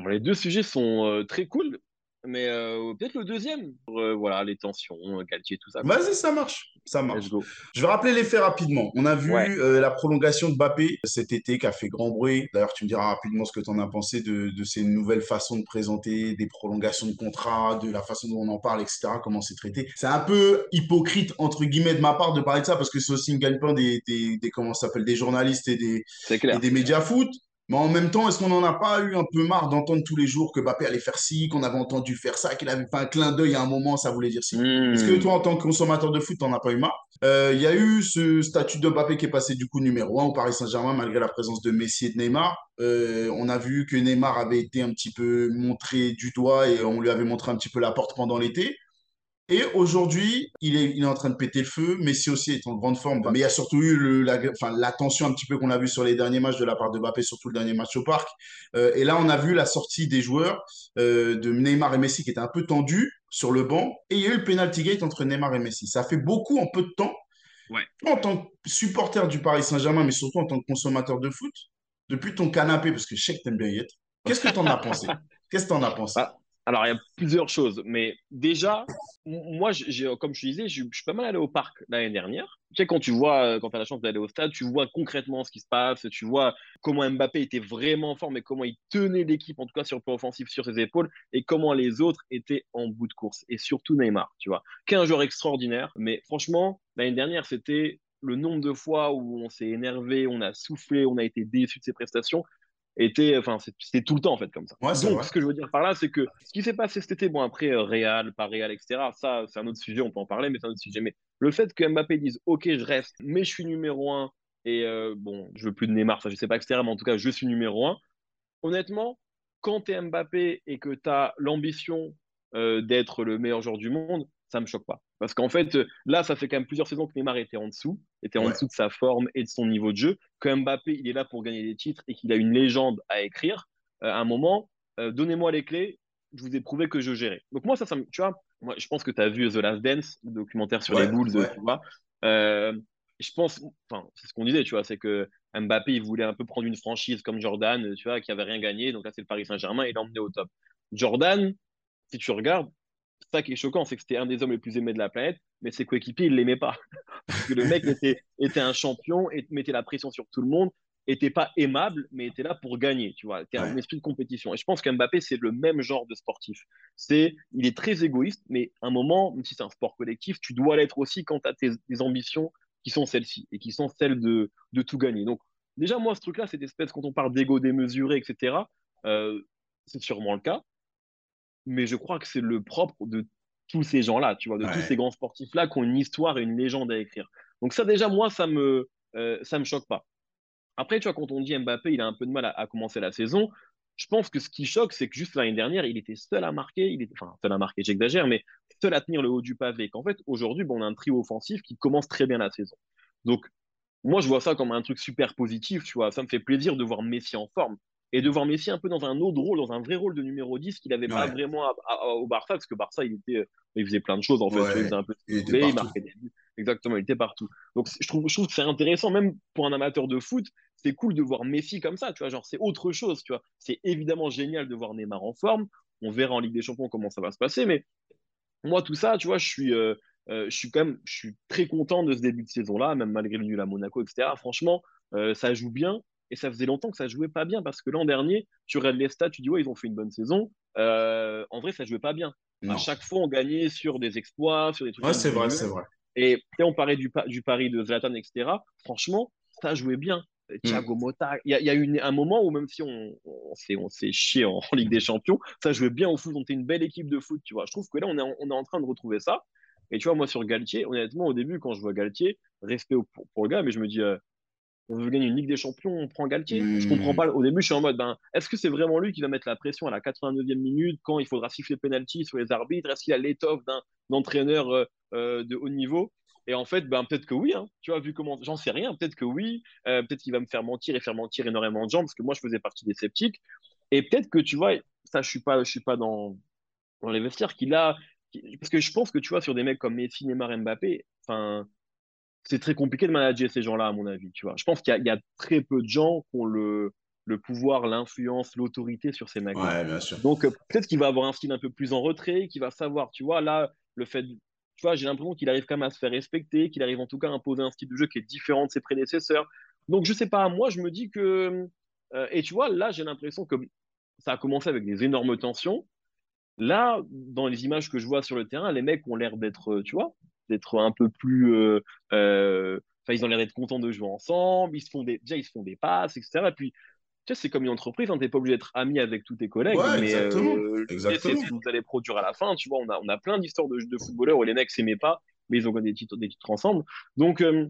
Les deux sujets sont euh, très cool, mais euh, peut-être le deuxième. Euh, voilà, les tensions, euh, Galtier, tout ça. Vas-y, ça marche. Ça marche. Je vais rappeler les faits rapidement. On a Ouais, vu euh, la prolongation de Mbappé cet été qui a fait grand bruit. D'ailleurs, tu me diras rapidement ce que tu en as pensé de, de ces nouvelles façons de présenter, des prolongations de contrats, de la façon dont on en parle, etc., comment c'est traité. C'est un peu hypocrite, entre guillemets, de ma part de parler de ça parce que c'est aussi une gagne-pain des, des, des, comment s'appelle, des journalistes et des, et des médias foot. Mais en même temps, est-ce qu'on n'en a pas eu un peu marre d'entendre tous les jours que Mbappé allait faire ci, qu'on avait entendu faire ça, qu'il avait fait un clin d'œil à un moment, ça voulait dire ci? Est-ce que Hmm. toi, en tant que consommateur de foot, t'en as pas eu marre? Euh, Il y a eu ce statut de Mbappé qui est passé du coup numéro un au Paris Saint-Germain malgré la présence de Messi et de Neymar. Euh, on a vu que Neymar avait été un petit peu montré du doigt et on lui avait montré un petit peu la porte pendant l'été. Et aujourd'hui, il est, il est en train de péter le feu. Messi aussi est en grande forme. Mais il y a surtout eu le, la, enfin, la tension un petit peu qu'on a vu sur les derniers matchs de la part de Mbappé, surtout le dernier match au Parc. Euh, et là, on a vu la sortie des joueurs euh, de Neymar et Messi qui était un peu tendue sur le banc. Et il y a eu le penalty gate entre Neymar et Messi. Ça fait beaucoup en peu de temps. Ouais. En tant que supporter du Paris Saint-Germain, mais surtout en tant que consommateur de foot, depuis ton canapé, parce que je sais que tu aimes bien y être, qu'est-ce que tu en as pensé? Qu'est-ce que tu en as pensé? Ah, alors, il y a plusieurs choses, mais déjà, moi, comme je disais, je, je suis pas mal allé au parc l'année dernière. Tu sais, quand tu vois, euh, quand tu as la chance d'aller au stade, tu vois concrètement ce qui se passe, tu vois comment Mbappé était vraiment fort, mais comment il tenait l'équipe, en tout cas sur le plan offensif, sur ses épaules, et comment les autres étaient en bout de course, et surtout Neymar, tu vois, qui est un joueur extraordinaire, mais franchement, l'année dernière, c'était le nombre de fois où on s'est énervé, on a soufflé, on a été déçu de ses prestations, était, enfin, c'était tout le temps en fait comme ça. Ouais, Donc, vrai. ce que je veux dire par là, c'est que ce qui s'est passé cet été, bon après euh, Real, pas Real, etc. Ça, c'est un autre sujet, on peut en parler, mais c'est un autre sujet. Mais le fait que Mbappé dise, ok, je reste, mais je suis numéro un et euh, bon, je veux plus de Neymar, ça je sais pas, etc. Mais en tout cas, je suis numéro un. Honnêtement, quand tu es Mbappé et que tu as l'ambition euh, d'être le meilleur joueur du monde, ça me choque pas. Parce qu'en fait, euh, là, ça fait quand même plusieurs saisons que Neymar était en dessous, était en Ouais. dessous de sa forme et de son niveau de jeu, que Mbappé, il est là pour gagner des titres et qu'il a une légende à écrire. Euh, à un moment, euh, donnez-moi les clés, je vous ai prouvé que je gérais. Donc moi, ça, ça me, tu vois, moi, je pense que tu as vu The Last Dance, le documentaire sur les Bulls, ouais. tu vois. Euh, je pense, enfin, c'est ce qu'on disait, tu vois, c'est que Mbappé, il voulait un peu prendre une franchise comme Jordan, tu vois, qui avait rien gagné. Donc là, c'est le Paris Saint-Germain et l'emmener au top. Jordan, si tu regardes, ça qui est choquant, c'est que c'était un des hommes les plus aimés de la planète, mais ses coéquipiers, ils l'aimaient pas. Parce que le mec était, était un champion, et mettait la pression sur tout le monde, était pas aimable, mais était là pour gagner, tu vois. C'était un esprit de compétition. Et je pense qu'Mbappé, c'est le même genre de sportif. C'est, il est très égoïste, mais à un moment, même si c'est un sport collectif, tu dois l'être aussi quand tu as tes, tes ambitions qui sont celles-ci, et qui sont celles de, de tout gagner. Donc, déjà, moi, ce truc-là, cette espèce, quand on parle d'ego démesuré, etc., euh, c'est sûrement le cas mais je crois que c'est le propre de tous ces gens-là, tu vois, de tous ces grands sportifs-là qui ont une histoire et une légende à écrire. Donc ça, déjà, moi, ça me, euh, ça me choque pas. Après, tu vois, quand on dit Mbappé, il a un peu de mal à, à commencer la saison, je pense que ce qui choque, c'est que juste l'année dernière, il était seul à marquer, il était, enfin, seul à marquer, j'exagère, mais seul à tenir le haut du pavé. Qu'en fait, aujourd'hui, bon, on a un trio offensif qui commence très bien la saison. Donc, moi, je vois ça comme un truc super positif, tu vois. Ça me fait plaisir de voir Messi en forme et de voir Messi un peu dans un autre rôle, dans un vrai rôle de numéro 10 qu'il n'avait pas vraiment à- à- au Barça, parce que Barça, il était, euh, il faisait plein de choses, en fait. Il faisait un peu Il était il marquait des buts. Exactement, il était partout. Donc, je trouve, je trouve que c'est intéressant, même pour un amateur de foot, c'est cool de voir Messi comme ça, tu vois. Genre, c'est autre chose, tu vois. C'est évidemment génial de voir Neymar en forme. On verra en Ligue des Champions comment ça va se passer, mais moi, tout ça, tu vois, je suis, euh, euh, je suis quand même, je suis très content de ce début de saison-là, même malgré le nul à Monaco, etc. Franchement, euh, ça joue bien et ça faisait longtemps que ça jouait pas bien parce que l'an dernier, tu regardes les stats, tu dis ouais, ils ont fait une bonne saison. Euh, en vrai, ça jouait pas bien. À chaque fois, on gagnait sur des exploits, sur des trucs Ouais, c'est vrai, c'est vrai. Et on parlait du, pa- du pari de Zlatan, etc. Franchement, ça jouait bien. Euh, Hmm. Thiago Motta, il y a, y a eu une- un moment où même si on, s'est on s'est chié en, en Ligue des Champions, ça jouait bien au foot. On était une belle équipe de foot, tu vois. Je trouve que là, on est, en, on est en train de retrouver ça. Et tu vois, moi, sur Galtier, honnêtement, au début, quand je vois Galtier, respect au- pour, pour le gars, mais je me dis, euh, on veut gagner une Ligue des Champions, on prend Galtier. Je comprends pas. Au début, je suis en mode, ben, est-ce que c'est vraiment lui qui va mettre la pression à la 89e minute quand il faudra siffler penalty sur les arbitres? Est-ce qu'il a l'étoffe d'un entraîneur euh, euh, de haut niveau? Et en fait, ben, peut-être que oui, hein. tu vois, vu comment, j'en sais rien, peut-être que oui, euh, peut-être qu'il va me faire mentir et faire mentir énormément de gens, parce que moi, je faisais partie des sceptiques. Et peut-être que, tu vois, ça, je suis pas, je suis pas dans, dans les vestiaires, qu'il a, parce que je pense que, tu vois, sur des mecs comme Messi, Neymar, Mbappé, enfin, c'est très compliqué de manager ces gens-là, à mon avis, tu vois. Je pense qu'il y, y, a très peu de gens qui ont le, le pouvoir, l'influence, l'autorité sur ces mecs. Ouais, bien sûr. Donc, euh, peut-être qu'il va avoir un style un peu plus en retrait, qu'il va savoir, tu vois, là, le fait tu vois, j'ai l'impression qu'il arrive quand même à se faire respecter, qu'il arrive en tout cas à imposer un style de jeu qui est différent de ses prédécesseurs. Donc, je sais pas, moi, je me dis que. Euh, et tu vois, là, j'ai l'impression que ça a commencé avec des énormes tensions. Là, dans les images que je vois sur le terrain, les mecs ont l'air d'être, euh, tu vois, d'être un peu plus. Euh, enfin, ils ont l'air d'être contents de jouer ensemble. Ils se font des, déjà, ils se font des passes, etc. Et puis, c'est comme une entreprise, hein, tu n'es pas obligé d'être ami avec tous tes collègues, mais euh, c'est ce que vous allez produire à la fin. Tu vois, on a, on a plein d'histoires de, de, footballeurs où les mecs s'aimaient pas, mais ils ont gagné des titres, des titres ensemble. Donc, euh,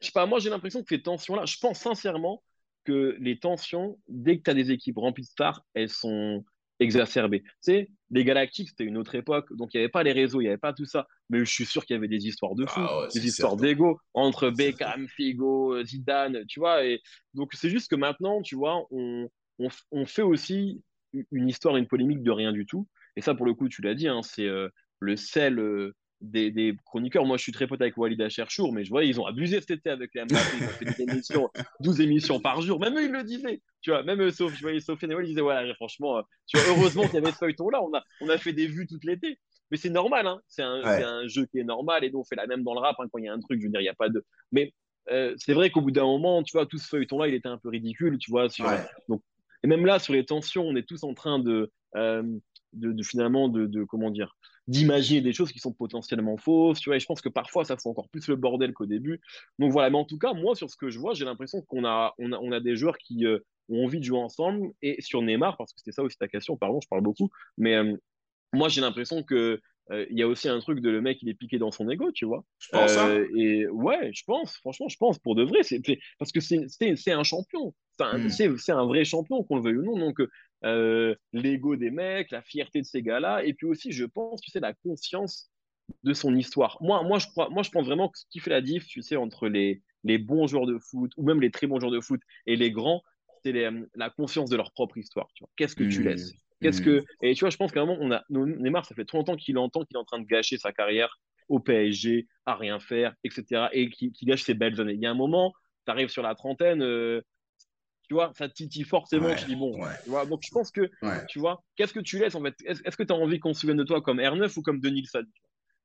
je sais pas, moi j'ai l'impression que ces tensions-là, je pense sincèrement que les tensions, dès que tu as des équipes remplies de stars, elles sont, exacerbé. Tu sais, les Galactiques, c'était une autre époque, donc il n'y avait pas les réseaux, il n'y avait pas tout ça. Mais je suis sûr qu'il y avait des histoires de fou, ah des histoires d'ego entre Beckham, Figo, Zidane, tu vois. Et donc c'est juste que maintenant, tu vois, on, on, on, fait aussi une histoire, une polémique de rien du tout. Et ça, pour le coup, tu l'as dit, hein, c'est euh, le sel euh, des, chroniqueurs. Moi, je suis très pote avec Walid Acherchour, mais je vois, ils ont abusé cet été avec les Mbappé. Ils ont fait des émissions, 12 émissions par jour. Même eux, ils le disaient. Tu vois, même eux, sauf, je voyais Sophie Noël, ils disaient, ouais, franchement, euh, tu vois, heureusement qu'il y avait ce feuilleton-là. On a, on a fait des vues tout l'été. Mais c'est normal, hein. c'est un, un, jeu qui est normal et nous, on fait la même dans le rap hein, quand il y a un truc. Je veux dire, il n'y a pas de. Mais euh, c'est vrai qu'au bout d'un moment, tu vois, tout ce feuilleton-là, il était un peu ridicule, tu vois. Sur... Donc, et même là, sur les tensions, on est tous en train de, euh, de, de, finalement, de, de, comment dire, d'imaginer des choses qui sont potentiellement fausses, tu vois, et je pense que parfois ça fait encore plus le bordel qu'au début. Donc voilà, mais en tout cas, moi, sur ce que je vois, j'ai l'impression qu'on a, on a, on a des joueurs qui euh, ont envie de jouer ensemble, et sur Neymar, parce que c'était ça aussi ta question, pardon, je parle beaucoup, mais euh, moi, j'ai l'impression que euh, il y a aussi un truc de le mec, il est piqué dans son ego, tu vois. Je pense, hein. euh, Et ouais, je pense, franchement, je pense, pour de vrai, c'est parce que c'est un champion. Hmm. C'est un vrai champion, qu'on le veuille ou non. Donc, euh, l'ego des mecs, la fierté de ces gars-là, et puis aussi, je pense, tu sais, la conscience de son histoire. Moi, moi, je, crois, moi, je pense vraiment que ce qui fait la diff, tu sais, entre les, les bons joueurs de foot, ou même les très bons joueurs de foot, et les grands, c'est la conscience de leur propre histoire. Qu'est-ce que tu hmm. laisses? Qu'est-ce que... Et tu vois, je pense qu'à un moment, on a... Neymar, ça fait trop longtemps qu'il entend qu'il est en train de gâcher sa carrière au PSG, à rien faire, etc. Et qu'il gâche ses belles années. Il y a un moment, tu arrives sur la trentaine, euh, tu vois, ça titille forcément. tu dis, bon, tu vois, donc je pense que, tu vois, qu'est-ce que tu laisses en fait? Est-ce que tu as envie qu'on se souvienne de toi comme R9 ou comme Denis Nilsson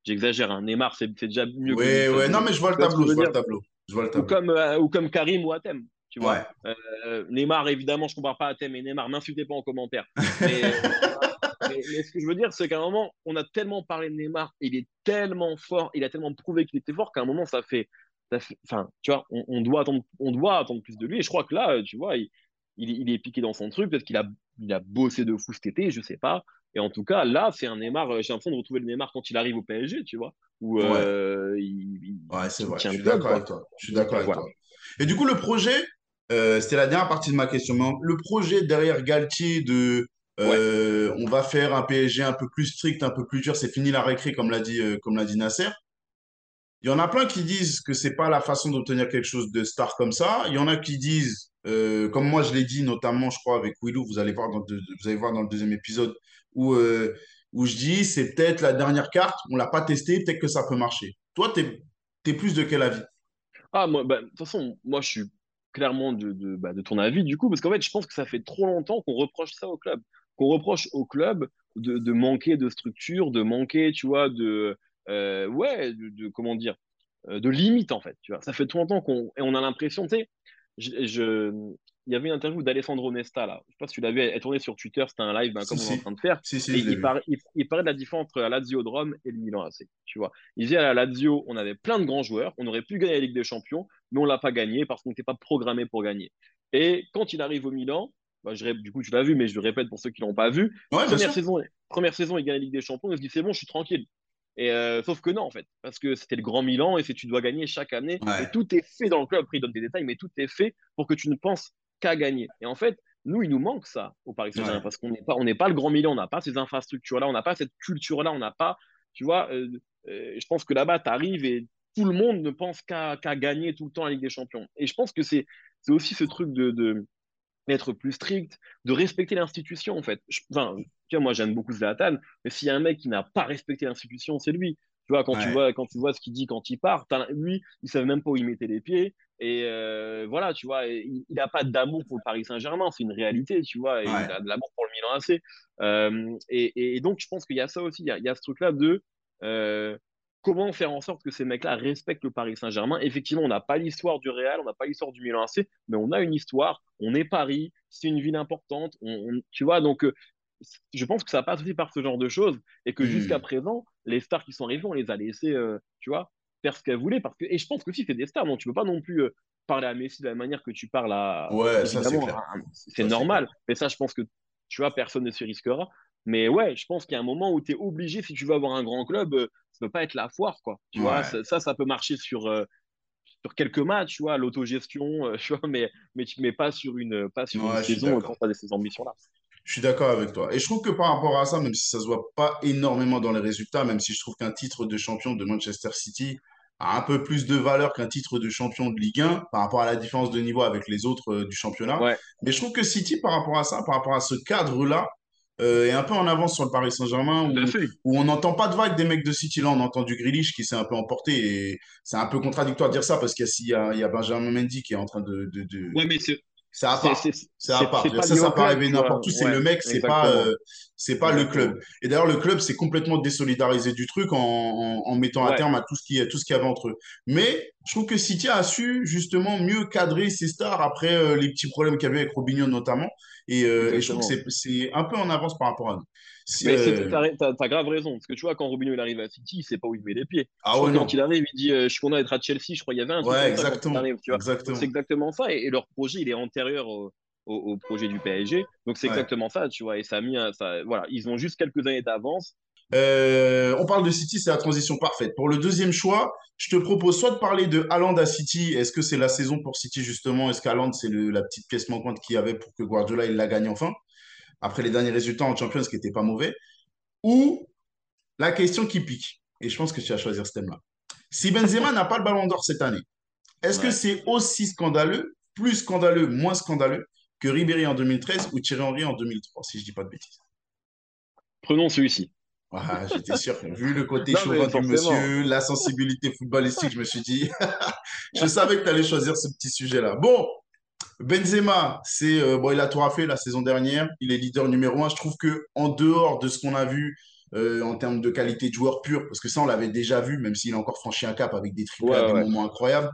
J'exagère, hein. Neymar, c'est déjà mieux que. Oui, oui, non, mais je vois le tableau, je vois le tableau. Je vois le tableau. Ou, comme, euh, ou comme Karim ou Atem. Tu vois, euh, Neymar, évidemment, je ne compare pas Atem et Neymar. M'insultez pas en commentaire. Mais, mais, ce que je veux dire, c'est qu'à un moment, on a tellement parlé de Neymar, il est tellement fort, il a tellement prouvé qu'il était fort qu'à un moment, ça fait. Enfin, tu vois, on, doit attendre, on doit attendre plus de lui. Et je crois que là, tu vois, il, il, est piqué dans son truc. Peut-être qu'il a, il a bossé de fou cet été, je sais pas. Et en tout cas, là, c'est un Neymar. J'ai l'impression de retrouver le Neymar quand il arrive au PSG, tu vois. Où, ouais, euh, il, ouais c'est vrai. Je suis d'accord avec toi. Je suis d'accord avec toi. Et du coup, le projet, euh, c'était la dernière partie de ma question. le projet derrière Galtier de euh, on va faire un PSG un peu plus strict, un peu plus dur, c'est fini la récré, comme l'a dit, euh, comme l'a dit Nasser. Il y en a plein qui disent que c'est pas la façon d'obtenir quelque chose de star comme ça. Il y en a qui disent, comme moi je l'ai dit, notamment, je crois, avec Willou, vous allez voir dans, le deuxième épisode, où, où je dis, c'est peut-être la dernière carte, on l'a pas testé, peut-être que ça peut marcher. Toi, tu es, plus de quel avis? Ah, bah, de toute façon, moi, je suis clairement de, de, bah, de, ton avis, du coup, parce qu'en fait, je pense que ça fait trop longtemps qu'on reproche ça au club. Qu'on reproche au club de, de, manquer de structure, de manquer, tu vois, de. Euh, ouais, de, comment dire euh, De limite, en fait. Tu vois. Ça fait trop longtemps qu'on. Et on a l'impression, tu sais, je, il y avait une interview d'Alessandro Nesta, là. Je sais pas si tu vu, elle, tournait sur Twitter, c'était un live ben, comme on est en train de faire. il, parlait de la différence entre la Lazio de Rome et le Milan AC. Tu vois. Il disait à la Lazio, on avait plein de grands joueurs, on aurait pu gagner la Ligue des Champions, mais on l'a pas gagné parce qu'on n'était pas programmé pour gagner. Et quand il arrive au Milan, bah, je, du coup, tu l'as vu, mais je le répète pour ceux qui l'ont pas vu. première, saison, première saison, il gagne la Ligue des Champions, il se dit c'est bon, je suis tranquille. Et euh, sauf que non, en fait, parce que c'était le grand Milan et c'est tu dois gagner chaque année. Et tout est fait dans le club. Après, il donne des détails, mais tout est fait pour que tu ne penses qu'à gagner. Et en fait, nous, il nous manque ça au Paris Saint-Germain parce qu'on n'est pas, on n'est pas le grand Milan, on n'a pas ces infrastructures-là, on n'a pas cette culture-là, on n'a pas, tu vois, euh, euh, je pense que là-bas, tu arrives et tout le monde ne pense qu'à gagner tout le temps la Ligue des Champions. Et je pense que c'est aussi ce truc de, de d'être plus strict, de respecter l'institution en fait. enfin, tu vois, moi j'aime beaucoup Zlatan, mais s'il y a un mec qui n'a pas respecté l'institution, c'est lui. Tu vois, quand tu vois, quand tu vois ce qu'il dit quand il part, lui, il savait même pas où il mettait les pieds. Et euh, voilà, tu vois, il n'a pas d'amour pour le Paris Saint-Germain, c'est une réalité, tu vois. Et Il a de l'amour pour le Milan AC. Euh, et, et, donc, je pense qu'il y a ça aussi, il y a, il y a ce truc-là de euh, comment faire en sorte que ces mecs-là respectent le Paris Saint-Germain. Effectivement, on n'a pas l'histoire du Real, on n'a pas l'histoire du Milan AC, mais on a une histoire. On est Paris, c'est une ville importante. On, tu vois, donc je pense que ça passe aussi par ce genre de choses et que jusqu'à hmm. présent, les stars qui sont arrivées, on les a laissées, euh, tu vois, faire ce qu'elles voulaient. Parce que, et je pense que si c'est des stars, donc tu peux pas non plus euh, parler à Messi de la manière que tu parles à. Ouais, ça c'est C'est normal. Mais ça, je pense que, tu vois, personne ne se risquera. Mais ouais, je pense qu'il y a un moment où tu es obligé, si tu veux avoir un grand club, euh, ça peut pas être la foire, quoi. Tu vois, ça, ça, peut marcher sur, sur quelques matchs, tu vois, l'autogestion, tu vois, mais, mais, mais pas sur une, pas sur une saison quand tu as ces ambitions-là. Je suis d'accord avec toi. Et je trouve que par rapport à ça, même si ça ne se voit pas énormément dans les résultats, même si je trouve qu'un titre de champion de Manchester City a un peu plus de valeur qu'un titre de champion de Ligue 1 par rapport à la différence de niveau avec les autres euh, du championnat. Mais je trouve que City, par rapport à ça, par rapport à ce cadre-là, euh, est un peu en avance sur le Paris Saint-Germain où, on n'entend pas de vague des mecs de City. Là, on entend du Grealish qui s'est un peu emporté et c'est un peu contradictoire de dire ça parce qu'il y, y, a Benjamin Mendy qui est en train de. de, de... Ouais, mais c'est à part. C'est à part. Ça, ça peut arriver n'importe où. C'est le mec, c'est pas, euh, c'est pas le club. Et d'ailleurs, le club s'est complètement désolidarisé du truc en, en, mettant à terme à tout ce qui, tout ce qu'il y avait entre eux. Mais je trouve que City a su justement mieux cadrer ses stars après euh, les petits problèmes qu'il y avait avec Robinho notamment. Et, euh, et je trouve que c'est un peu en avance par rapport à nous. Mais euh, t'as grave raison. Parce que tu vois, quand Robinho il arrive à City, il sait pas où il met les pieds. Ah ouais, quand il arrive, il dit Je suis content d'être à Chelsea. Je crois qu'il y avait un truc. Ouais, exactement. C'est exactement ça. Et, leur projet, il est antérieur au, au, projet du PSG. Donc c'est exactement ça, tu vois. Et ça a mis. Ça, voilà, ils ont juste quelques années d'avance. Euh, on parle de City, c'est la transition parfaite. Pour le deuxième choix, je te propose soit de parler de Haaland à City. Est-ce que c'est la saison pour City justement? Est-ce qu'Haaland, c'est la petite pièce manquante qu'il y avait pour que Guardiola il la gagne enfin? Après les derniers résultats en Champions qui n'étaient pas mauvais, ou la question qui pique, et je pense que tu vas choisir ce thème-là. Si Benzema n'a pas le ballon d'or cette année, est-ce que c'est aussi scandaleux, plus scandaleux, moins scandaleux que Ribéry en 2013 ou Thierry Henry en 2003, si je ne dis pas de bêtises? Prenons celui-ci. Ah, j'étais sûr, vu le côté chauvin du monsieur, la sensibilité footballistique, je me suis dit, je savais que tu allais choisir ce petit sujet-là. Bon, Benzema, c'est euh, bon, il a tout raflé la saison dernière. Il est leader numéro un. Je trouve que en dehors de ce qu'on a vu euh, en termes de qualité de joueur pur, parce que ça on l'avait déjà vu, même s'il a encore franchi un cap avec des triplés à des moments incroyables.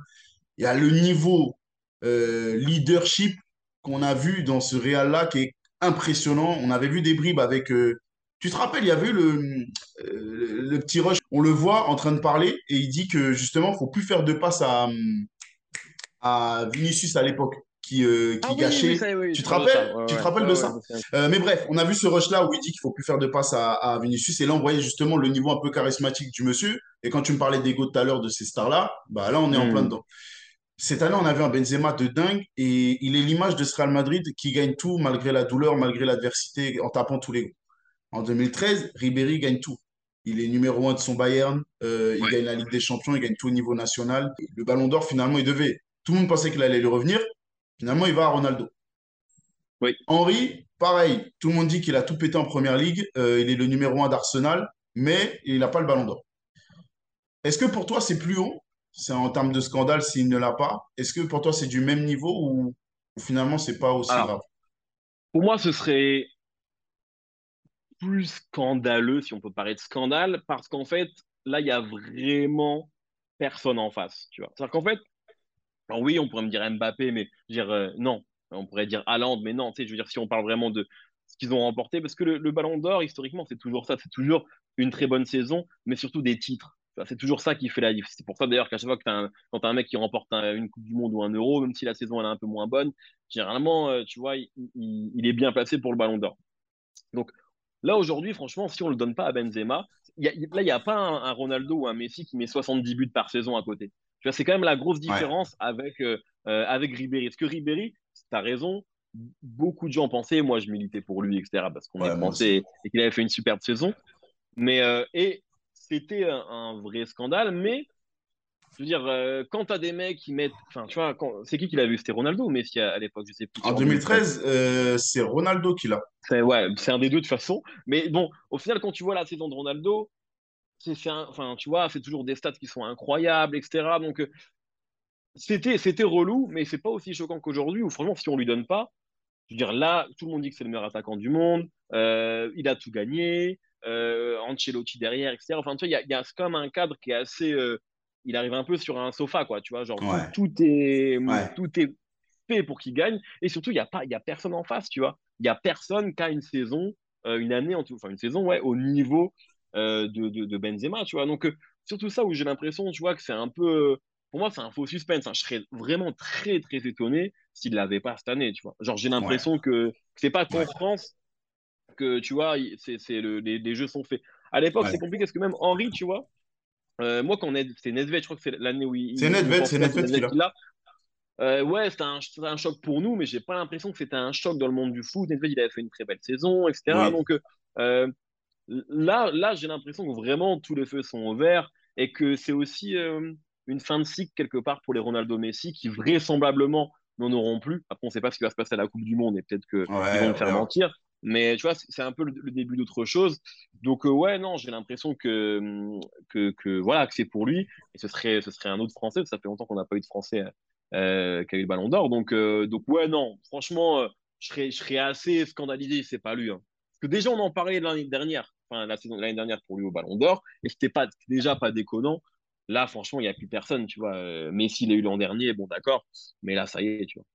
Il y a le niveau euh, leadership qu'on a vu dans ce Real là qui est impressionnant. On avait vu des bribes avec. tu te rappelles, il y avait le, le petit rush. On le voit en train de parler et il dit que justement, il faut plus faire de passes à, à Vinicius à l'époque qui, euh, qui ah gâchait. tu te rappelles Tu te rappelles de ça euh, Mais bref, on a vu ce rush-là où il dit qu'il faut plus faire de passe à, à, Vinicius. Et là, on voyait justement le niveau un peu charismatique du monsieur. Et quand tu me parlais d'ego tout à l'heure de ces stars-là, bah là, on est en plein hmm. dedans. Cette année, on a vu un Benzema de dingue et il est l'image de ce Real Madrid qui gagne tout malgré la douleur, malgré l'adversité, en tapant tous les goûts. En 2013, Ribéry gagne tout. Il est numéro un de son Bayern, euh, il gagne la Ligue des Champions, il gagne tout au niveau national. Le Ballon d'Or, finalement, il devait. Tout le monde pensait qu'il allait lui revenir. Finalement, il va à Ronaldo. Oui. Henri, pareil, tout le monde dit qu'il a tout pété en première ligue. Euh, il est le numéro un d'Arsenal, mais il n'a pas le ballon d'or. Est-ce que pour toi, c'est plus haut? C'est en termes de scandale s'il ne l'a pas. Est-ce que pour toi, c'est du même niveau ou, finalement, c'est pas aussi grave? Pour moi, ce serait plus scandaleux, si on peut parler de scandale, parce qu'en fait, là, il y a vraiment personne en face. Tu vois. C'est-à-dire qu'en fait, alors oui, on pourrait me dire Mbappé, mais euh, non. On pourrait dire Haaland, mais non. Je veux dire, si on parle vraiment de ce qu'ils ont remporté, parce que le, Ballon d'Or, historiquement, c'est toujours ça. C'est toujours une très bonne saison, mais surtout des titres. C'est toujours ça qui fait la différence. C'est pour ça d'ailleurs qu'à chaque fois que tu as un mec qui remporte une Coupe du Monde ou un Euro, même si la saison est un peu moins bonne, généralement, euh, tu vois, il, est bien placé pour le Ballon d'Or. Donc là, aujourd'hui, franchement, si on ne le donne pas à Benzema, là, il n'y a pas un, Ronaldo ou un Messi qui met 70 buts par saison à côté. Tu vois, c'est quand même la grosse différence avec, euh, euh, avec Ribéry. Parce que Ribéry, tu as raison, beaucoup de gens pensaient, moi je militais pour lui, etc., parce qu'on ouais, pensé et qu'il avait fait une superbe saison. Mais, euh, et c'était un, vrai scandale, mais je veux dire, quand tu as des mecs qui mettent. Enfin, tu vois, c'est qui qui l'a vu? C'était Ronaldo ou Messi à, l'époque? Je sais plus. En 2013, c'est Ronaldo qui l'a. Ouais, c'est un des deux de toute façon. Mais bon, au final, quand tu vois la saison de Ronaldo, c'est enfin, tu vois, c'est toujours des stats qui sont incroyables, etc. Donc, euh, c'était, c'était relou, mais c'est pas aussi choquant qu'aujourd'hui où, franchement, si on lui donne pas, je veux dire, là, tout le monde dit que c'est le meilleur attaquant du monde, euh, il a tout gagné, euh, Ancelotti derrière, etc. Enfin, tu vois, il y a, quand même un cadre qui est assez. il arrive un peu sur un sofa, quoi, tu vois, genre, tout, est, tout est fait pour qu'il gagne, et surtout, il n'y a, pas, y a personne en face, tu vois. Il n'y a personne qui a une saison, une année, en tout, enfin, une saison, ouais, au niveau euh, de, de, Benzema, tu vois. Donc, euh, surtout ça où j'ai l'impression, tu vois, que c'est un peu. Pour moi, c'est un faux suspense. Hein. Je serais vraiment très, très étonné s'il ne l'avait pas cette année, tu vois. Genre, j'ai l'impression que, que c'est pas qu'en France que, tu vois, c'est, le, les, jeux sont faits. À l'époque, c'est compliqué parce que même Henri, tu vois, euh, moi, quand c'est Nedved, je crois que c'est l'année où il. C'est Nedved, c'est Nedved qui l'a. Euh, ouais, c'était un, un, choc pour nous, mais j'ai pas l'impression que c'était un choc dans le monde du foot. Nedved, il avait fait une très belle saison, etc. Donc, euh, Là, là j'ai l'impression que vraiment tous les feux sont ouverts et que c'est aussi euh, une fin de cycle quelque part pour les Ronaldo Messi qui vraisemblablement n'en auront plus. Après, on ne sait pas ce qui va se passer à la Coupe du Monde et peut-être qu'ils vont me faire mentir. Mais tu vois, c'est un peu le, début d'autre chose. Donc, euh, ouais, non, j'ai l'impression que, que, voilà, que c'est pour lui. Et ce serait, ce serait un autre Français. Ça fait longtemps qu'on n'a pas eu de Français euh, qui a eu le ballon d'or. Donc, donc, ouais, non, franchement, je, serais, je serais assez scandalisé c'est pas lui. Hein. Que déjà, on en parlait l'année dernière la saison l'année dernière pour lui au Ballon d'Or, et c'était pas déjà pas déconnant. Là, franchement, il n'y a plus personne, tu vois. Euh, Messi l'a eu l'an dernier, bon, d'accord, mais là, ça y est, tu vois.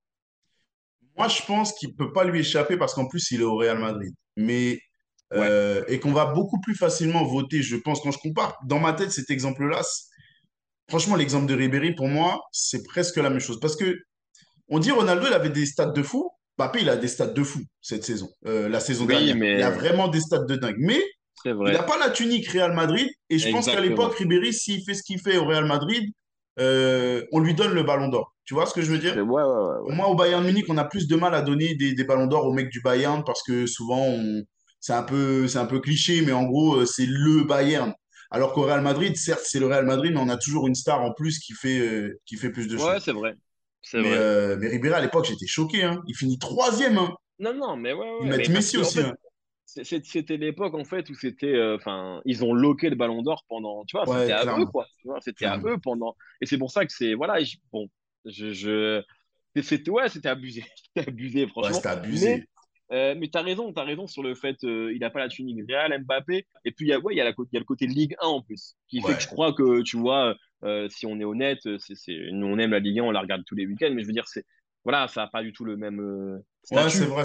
Moi, je pense qu'il peut pas lui échapper parce qu'en plus, il est au Real Madrid. Mais euh, et qu'on va beaucoup plus facilement voter, je pense, quand je compare. Dans ma tête, cet exemple-là, franchement, l'exemple de Ribéry, pour moi, c'est presque la même chose. Parce que on dit Ronaldo, il avait des stats de fou. Mbappé, il a des stats de fou cette saison, euh, la saison dernière. Il a vraiment des stats de dingue. Mais il n'a pas la tunique Real Madrid. Et je pense qu'à l'époque, Ribéry, s'il fait ce qu'il fait au Real Madrid, euh, on lui donne le ballon d'or. Tu vois ce que je veux dire? Ouais, ouais, Moi, au Bayern Munich, on a plus de mal à donner des, des ballons d'or aux mecs du Bayern parce que souvent, c'est un, peu, un peu cliché, mais en gros, euh, c'est le Bayern. Alors qu'au Real Madrid, certes, c'est le Real Madrid, mais on a toujours une star en plus qui fait, euh, qui fait plus de choses. Ouais, c'est vrai. Mais, vrai. mais Ribéry, à l'époque, j'étais choqué. Hein. Il finit troisième. Hein. Non, non, mais ouais. Ils mettent Messi aussi. Hein c'était l'époque en fait où c'était euh, enfin ils ont loqué le ballon d'or pendant tu vois c'était à eux quoi c'était à eux pendant et c'est pour ça que c'est voilà bon je, je... c'était ouais c'était abusé c'était abusé franchement c'était abusé euh, mais tu as raison tu as raison sur le fait euh, il n'a pas la tunique Real Mbappé et puis il y a ouais y a, la, il y a le côté Ligue 1 en plus qui fait que je crois que tu vois si on est honnête c'est nous on aime la Ligue 1 on la regarde tous les week-ends mais je veux dire c'est voilà, ça n'a pas du tout le même. Euh, ouais, c'est vrai,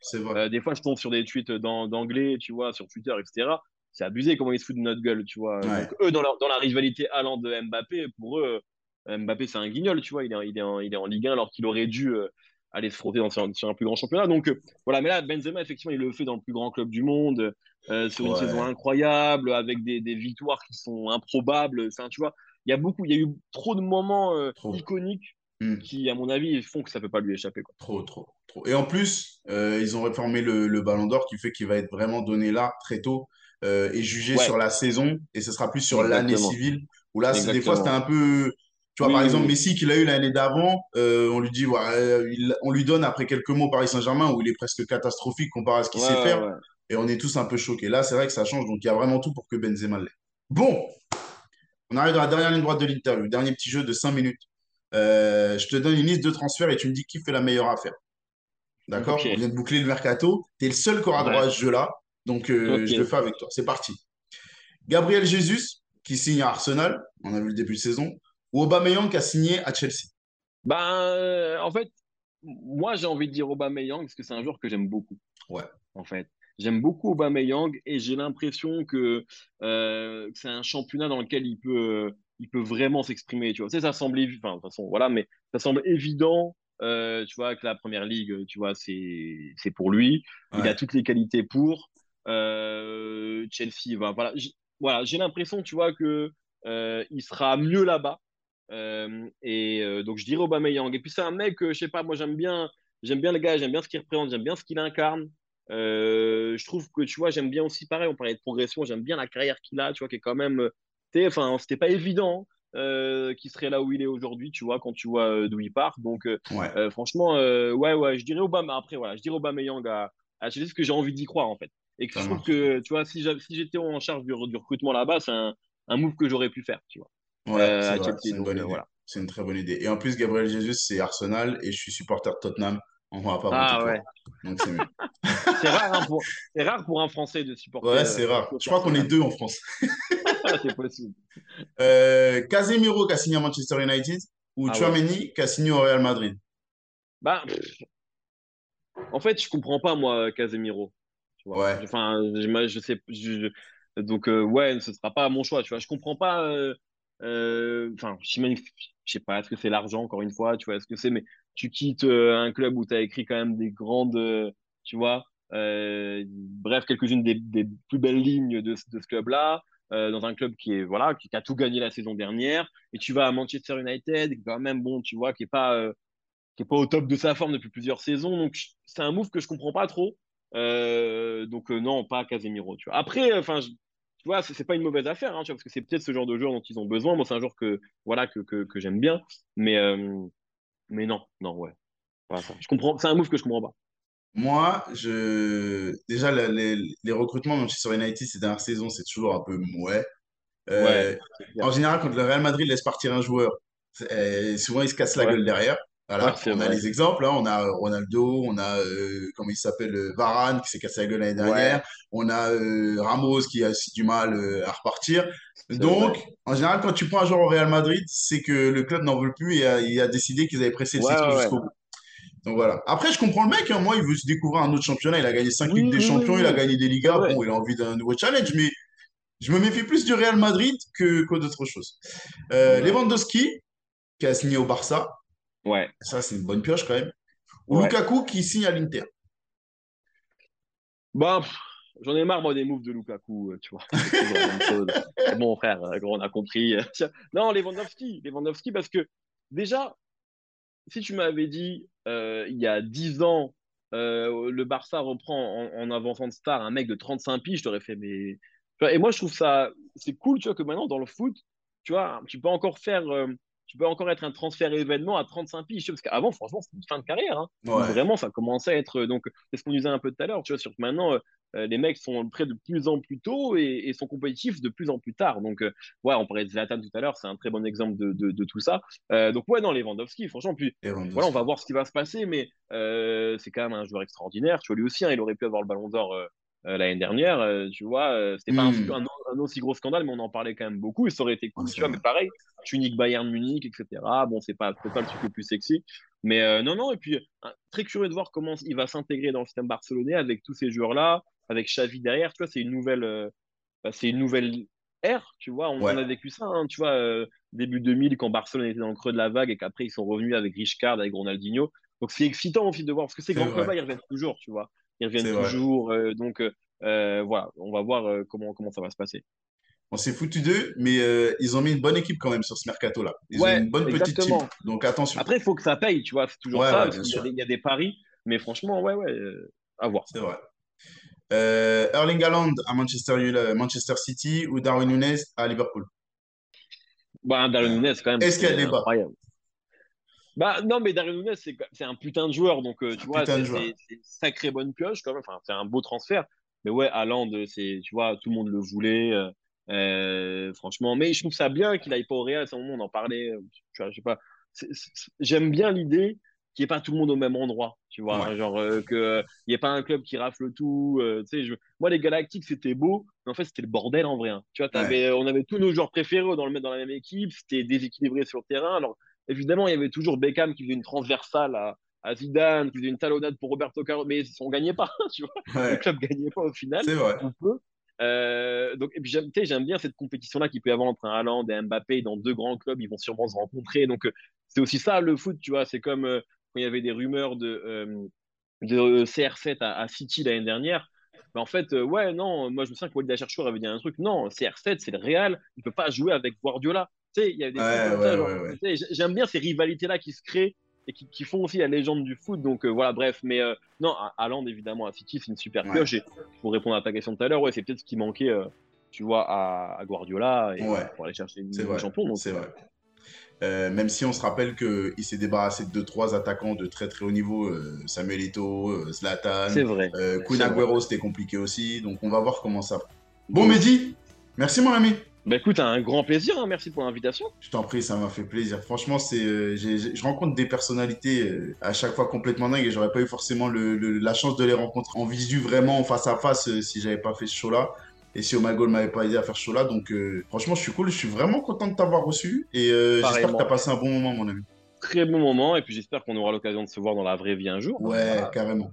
c'est vrai. Euh, des fois, je tombe sur des tweets d'anglais, tu vois, sur Twitter, etc. C'est abusé comment ils se foutent de notre gueule, tu vois. Donc, eux, dans, dans la rivalité allant de Mbappé, pour eux, euh, Mbappé, c'est un guignol, tu vois. Il est, il est, en, il est en Ligue 1 alors qu'il aurait dû aller se frotter dans, sur, un plus grand championnat. Donc, voilà, mais là, Benzema, effectivement, il le fait dans le plus grand club du monde, sur une saison incroyable, avec des, des, victoires qui sont improbables. Enfin, tu vois, il y a beaucoup, il y a eu trop de moments iconiques Hmm. qui, à mon avis, font que ça ne peut pas lui échapper. Quoi. Trop, trop, trop. Et en plus, euh, ils ont réformé le, Ballon d'Or qui fait qu'il va être vraiment donné là très tôt euh, et jugé sur la saison et ce sera plus sur l'année civile où là, des fois, c'était un peu. Tu vois, par exemple, Messi, qu'il a eu l'année d'avant, euh, on lui dit, on lui donne après quelques mots Paris Saint-Germain où il est presque catastrophique comparé à ce qu'il sait faire. Et on est tous un peu choqués. Là, c'est vrai que ça change. Donc, il y a vraiment tout pour que Benzema l'ait. Bon, on arrive dans la dernière ligne droite de l'interview. Dernier petit jeu de 5 minutes. Euh, je te donne une liste de transferts et tu me dis qui fait la meilleure affaire. D'accord? On vient de boucler le mercato. Tu es le seul qui aura droit à ce jeu-là. Donc, euh, je le fais avec toi. C'est parti. Gabriel Jesus, qui signe à Arsenal. On a vu le début de saison. Ou Aubameyang, qui a signé à Chelsea. Ben, euh, en fait, moi, j'ai envie de dire Aubameyang parce que c'est un joueur que j'aime beaucoup. Ouais. En fait. J'aime beaucoup Aubameyang et j'ai l'impression que, que c'est un championnat dans lequel il peut il peut vraiment s'exprimer, tu vois. ça semble, enfin, de toute façon, voilà, mais ça semble évident, euh, tu vois, que la première ligue, tu vois, c'est, c'est pour lui. Il a toutes les qualités pour. Euh, Chelsea, va, voilà. voilà, j'ai l'impression, tu vois, que il sera mieux là-bas. Et donc, je dirais Aubameyang. Et puis, c'est un mec, je sais pas, moi, j'aime bien, j'aime bien le gars, j'aime bien ce qu'il représente, j'aime bien ce qu'il incarne. je trouve que, tu vois, j'aime bien aussi, pareil, on parlait de progression, j'aime bien la carrière qu'il a, tu vois, qui est quand même, enfin, c'était pas évident. Euh, qui serait là où il est aujourd'hui, tu vois, quand tu vois euh, d'où il part. Donc, euh, franchement, ouais, ouais, je dirais Obama. Après, voilà, je dirais Obama Young à, à ce que j'ai envie d'y croire, en fait. Et que je trouve que, tu vois, si j'étais en charge du, recrutement là-bas, c'est un, un, move que j'aurais pu faire, tu vois. Ouais, c'est une bonne idée. Voilà. C'est une très bonne idée. Et en plus, Gabriel Jesus, c'est Arsenal et je suis supporter de Tottenham. On va pas ah, ouais. Donc c'est mieux. c'est rare, hein, pour... rare pour un Français de supporter. Ouais, c'est rare. Je crois qu'on est deux en France. c'est possible. Euh, Casemiro qui a signé à Manchester United ou ah, Chouameni qui a signé au Real Madrid? Bah, En fait, je comprends pas, moi, Casemiro. Tu vois. Ouais. Enfin, je, je sais. donc, euh, ouais, ce sera pas mon choix. Tu vois. Je comprends pas. Euh, euh, enfin, je sais pas, est-ce que c'est l'argent, encore une fois, tu vois, est-ce que c'est. Mais tu quittes un club où tu as écrit quand même des grandes. tu vois. bref, quelques-unes des, plus belles lignes de, ce club-là. Euh, dans un club qui est voilà qui, a tout gagné la saison dernière et tu vas à Manchester United quand même bon tu vois qui est pas euh, qui est pas au top de sa forme depuis plusieurs saisons donc c'est un move que je comprends pas trop euh, donc non pas Casemiro tu vois après enfin tu vois c'est pas une mauvaise affaire hein, parce que c'est peut-être ce genre de joueur dont ils ont besoin. Moi c'est un joueur que voilà que, que, que j'aime bien. Mais mais non non ouais. Je comprends c'est un move que je comprends pas. Moi, je... déjà, les, les recrutements Manchester United ces dernières saisons, c'est toujours un peu mouais. Euh, en général, quand le Real Madrid laisse partir un joueur, euh, souvent il se casse la gueule derrière. Voilà, on a les exemples, hein. on a Ronaldo, on a, euh, comment il s'appelle, Varane qui s'est cassé la gueule l'année dernière, on a Ramos qui a aussi du mal à repartir. Donc, en général, quand tu prends un joueur au Real Madrid, c'est que le club n'en veut plus et a, il a décidé qu'ils avaient pressé le cycle jusqu'au bout. Donc voilà. Après, je comprends le mec. Hein. Moi, il veut se découvrir un autre championnat. Il a gagné 5 Ligues des Champions, il a gagné des Ligas. Bon, il a envie d'un nouveau challenge. Mais je me méfie plus du Real Madrid que, que d'autres choses. Euh, Lewandowski, qui a signé au Barça. Ouais. Ça, c'est une bonne pioche quand même. Ou Lukaku, qui signe à l'Inter. Bah, j'en ai marre, moi, des moves de Lukaku, euh, tu vois. bon, frère, euh, on a compris. Non, Lewandowski. Lewandowski, parce que déjà, si tu m'avais dit euh, il y a 10 ans, euh, le Barça reprend en, avançant de star un mec de 35 piges, je t'aurais fait mais. Et moi, je trouve ça, c'est cool, tu vois, que maintenant, dans le foot, tu vois, tu peux encore faire, euh, tu peux encore être un transfert événement à 35 piges, parce qu'avant, franchement, c'était une fin de carrière. Hein. Vraiment, ça commençait à être, donc, c'est ce qu'on disait un peu tout à l'heure, tu vois, sur que maintenant, euh, les mecs sont prêts de plus en plus tôt et, sont compétitifs de plus en plus tard. Donc, euh, ouais, on parlait de Zlatan tout à l'heure, c'est un très bon exemple de, de, tout ça. Euh, donc, ouais, non, Lewandowski, franchement, puis voilà, on va voir ce qui va se passer, mais c'est quand même un joueur extraordinaire. Tu vois, lui aussi, hein, il aurait pu avoir le ballon d'or. L'année dernière, tu vois, c'était pas hmm. un, aussi gros scandale, mais on en parlait quand même beaucoup et ça aurait été cool, tu vois, mais pareil, tu niques Bayern Munich, etc. Bon, c'est pas, pas le truc le plus sexy, mais non, non, et puis très curieux de voir comment il va s'intégrer dans le système barcelonais avec tous ces joueurs-là, avec Xavi derrière, tu vois, c'est une nouvelle, euh, bah, c'est une nouvelle ère, tu vois. On, a vécu ça, hein, tu vois, euh, début 2000 quand Barcelone était dans le creux de la vague et qu'après ils sont revenus avec Richcard, avec Ronaldinho. Donc c'est excitant aussi de voir parce que ces grands clubs ils reviennent toujours, tu vois. Ils reviennent toujours. Euh, donc voilà, on va voir comment comment ça va se passer. On s'est foutu d'eux, mais ils ont mis une bonne équipe quand même sur ce mercato-là. Ils ont une bonne petite team. Donc attention. Après, il faut que ça paye, tu vois. C'est toujours ça. Il y, a des paris. Mais franchement, ouais, ouais, à voir. C'est vrai. Euh, Erling Haaland à Manchester, euh, Manchester City ou Darwin Nunes à Liverpool? Bah, Darwin Nunes, quand même. Est-ce qu'il y a débat incroyable. Bah, non, mais Darwin Nunes, c'est un putain de joueur. Donc, euh, tu vois, c'est une sacrée bonne pioche quand même. Enfin, c'est un beau transfert. Mais ouais, Haaland, tu vois, tout le monde le voulait. franchement, mais je trouve ça bien qu'il aille pas au Real. À un moment, on en parlait. je sais pas. J'aime bien l'idée qu'il n'y ait pas tout le monde au même endroit, tu vois, genre euh, qu'il euh, n'y ait pas un club qui rafle tout, euh, tu sais, je... moi les Galactiques c'était beau, mais en fait c'était le bordel en vrai, hein. tu vois, on avait tous nos joueurs préférés dans le dans la même équipe, c'était déséquilibré sur le terrain, alors évidemment il y avait toujours Beckham qui faisait une transversale à, à Zidane, qui faisait une talonnade pour Roberto Carlos, mais on gagnait pas, tu vois, le club gagnait pas au final, c'est vrai. donc, et puis j'aime bien cette compétition-là qui peut y avoir entre un Haaland et Mbappé dans deux grands clubs, ils vont sûrement se rencontrer. Donc, c'est aussi ça le foot, tu vois. C'est comme quand il y avait des rumeurs de, euh, de CR7 à, City l'année dernière, mais en fait, ouais, non, moi je me souviens que Walid Acharchour avait dit un truc. Non, CR7, c'est le Real, il peut pas jouer avec Guardiola. Tu sais, il y a des ouais, J'aime bien ces rivalités-là qui se créent et qui, font aussi la légende du foot. Donc voilà, bref. Mais non, Haaland, évidemment, à City, c'est une super pioche. Et pour répondre à ta question tout à l'heure, ouais, c'est peut-être ce qui manquait, tu vois, à, Guardiola et pour aller chercher une champion. C'est vrai. Euh, même si on se rappelle qu'il s'est débarrassé de deux, trois attaquants de très très haut niveau, euh, Samuel euh, Zlatan, vrai. Kun Agüero, c'était compliqué aussi. Donc on va voir comment ça. Bon, Mehdi, merci mon ami. Bah écoute, un grand plaisir, hein. merci pour l'invitation. Je t'en prie, ça m'a fait plaisir. Franchement, c'est, je rencontre des personnalités à chaque fois complètement dingues et j'aurais pas eu forcément la chance de les rencontrer en visu vraiment face à face si j'avais pas fait ce show-là. Et si Omagol m'avait pas aidé à faire ce show-là, donc euh, franchement, je suis cool, je suis vraiment content de t'avoir reçu et euh, j'espère que tu as passé un bon moment, mon ami. Très bon moment, et puis j'espère qu'on aura l'occasion de se voir dans la vraie vie un jour. Ouais, carrément.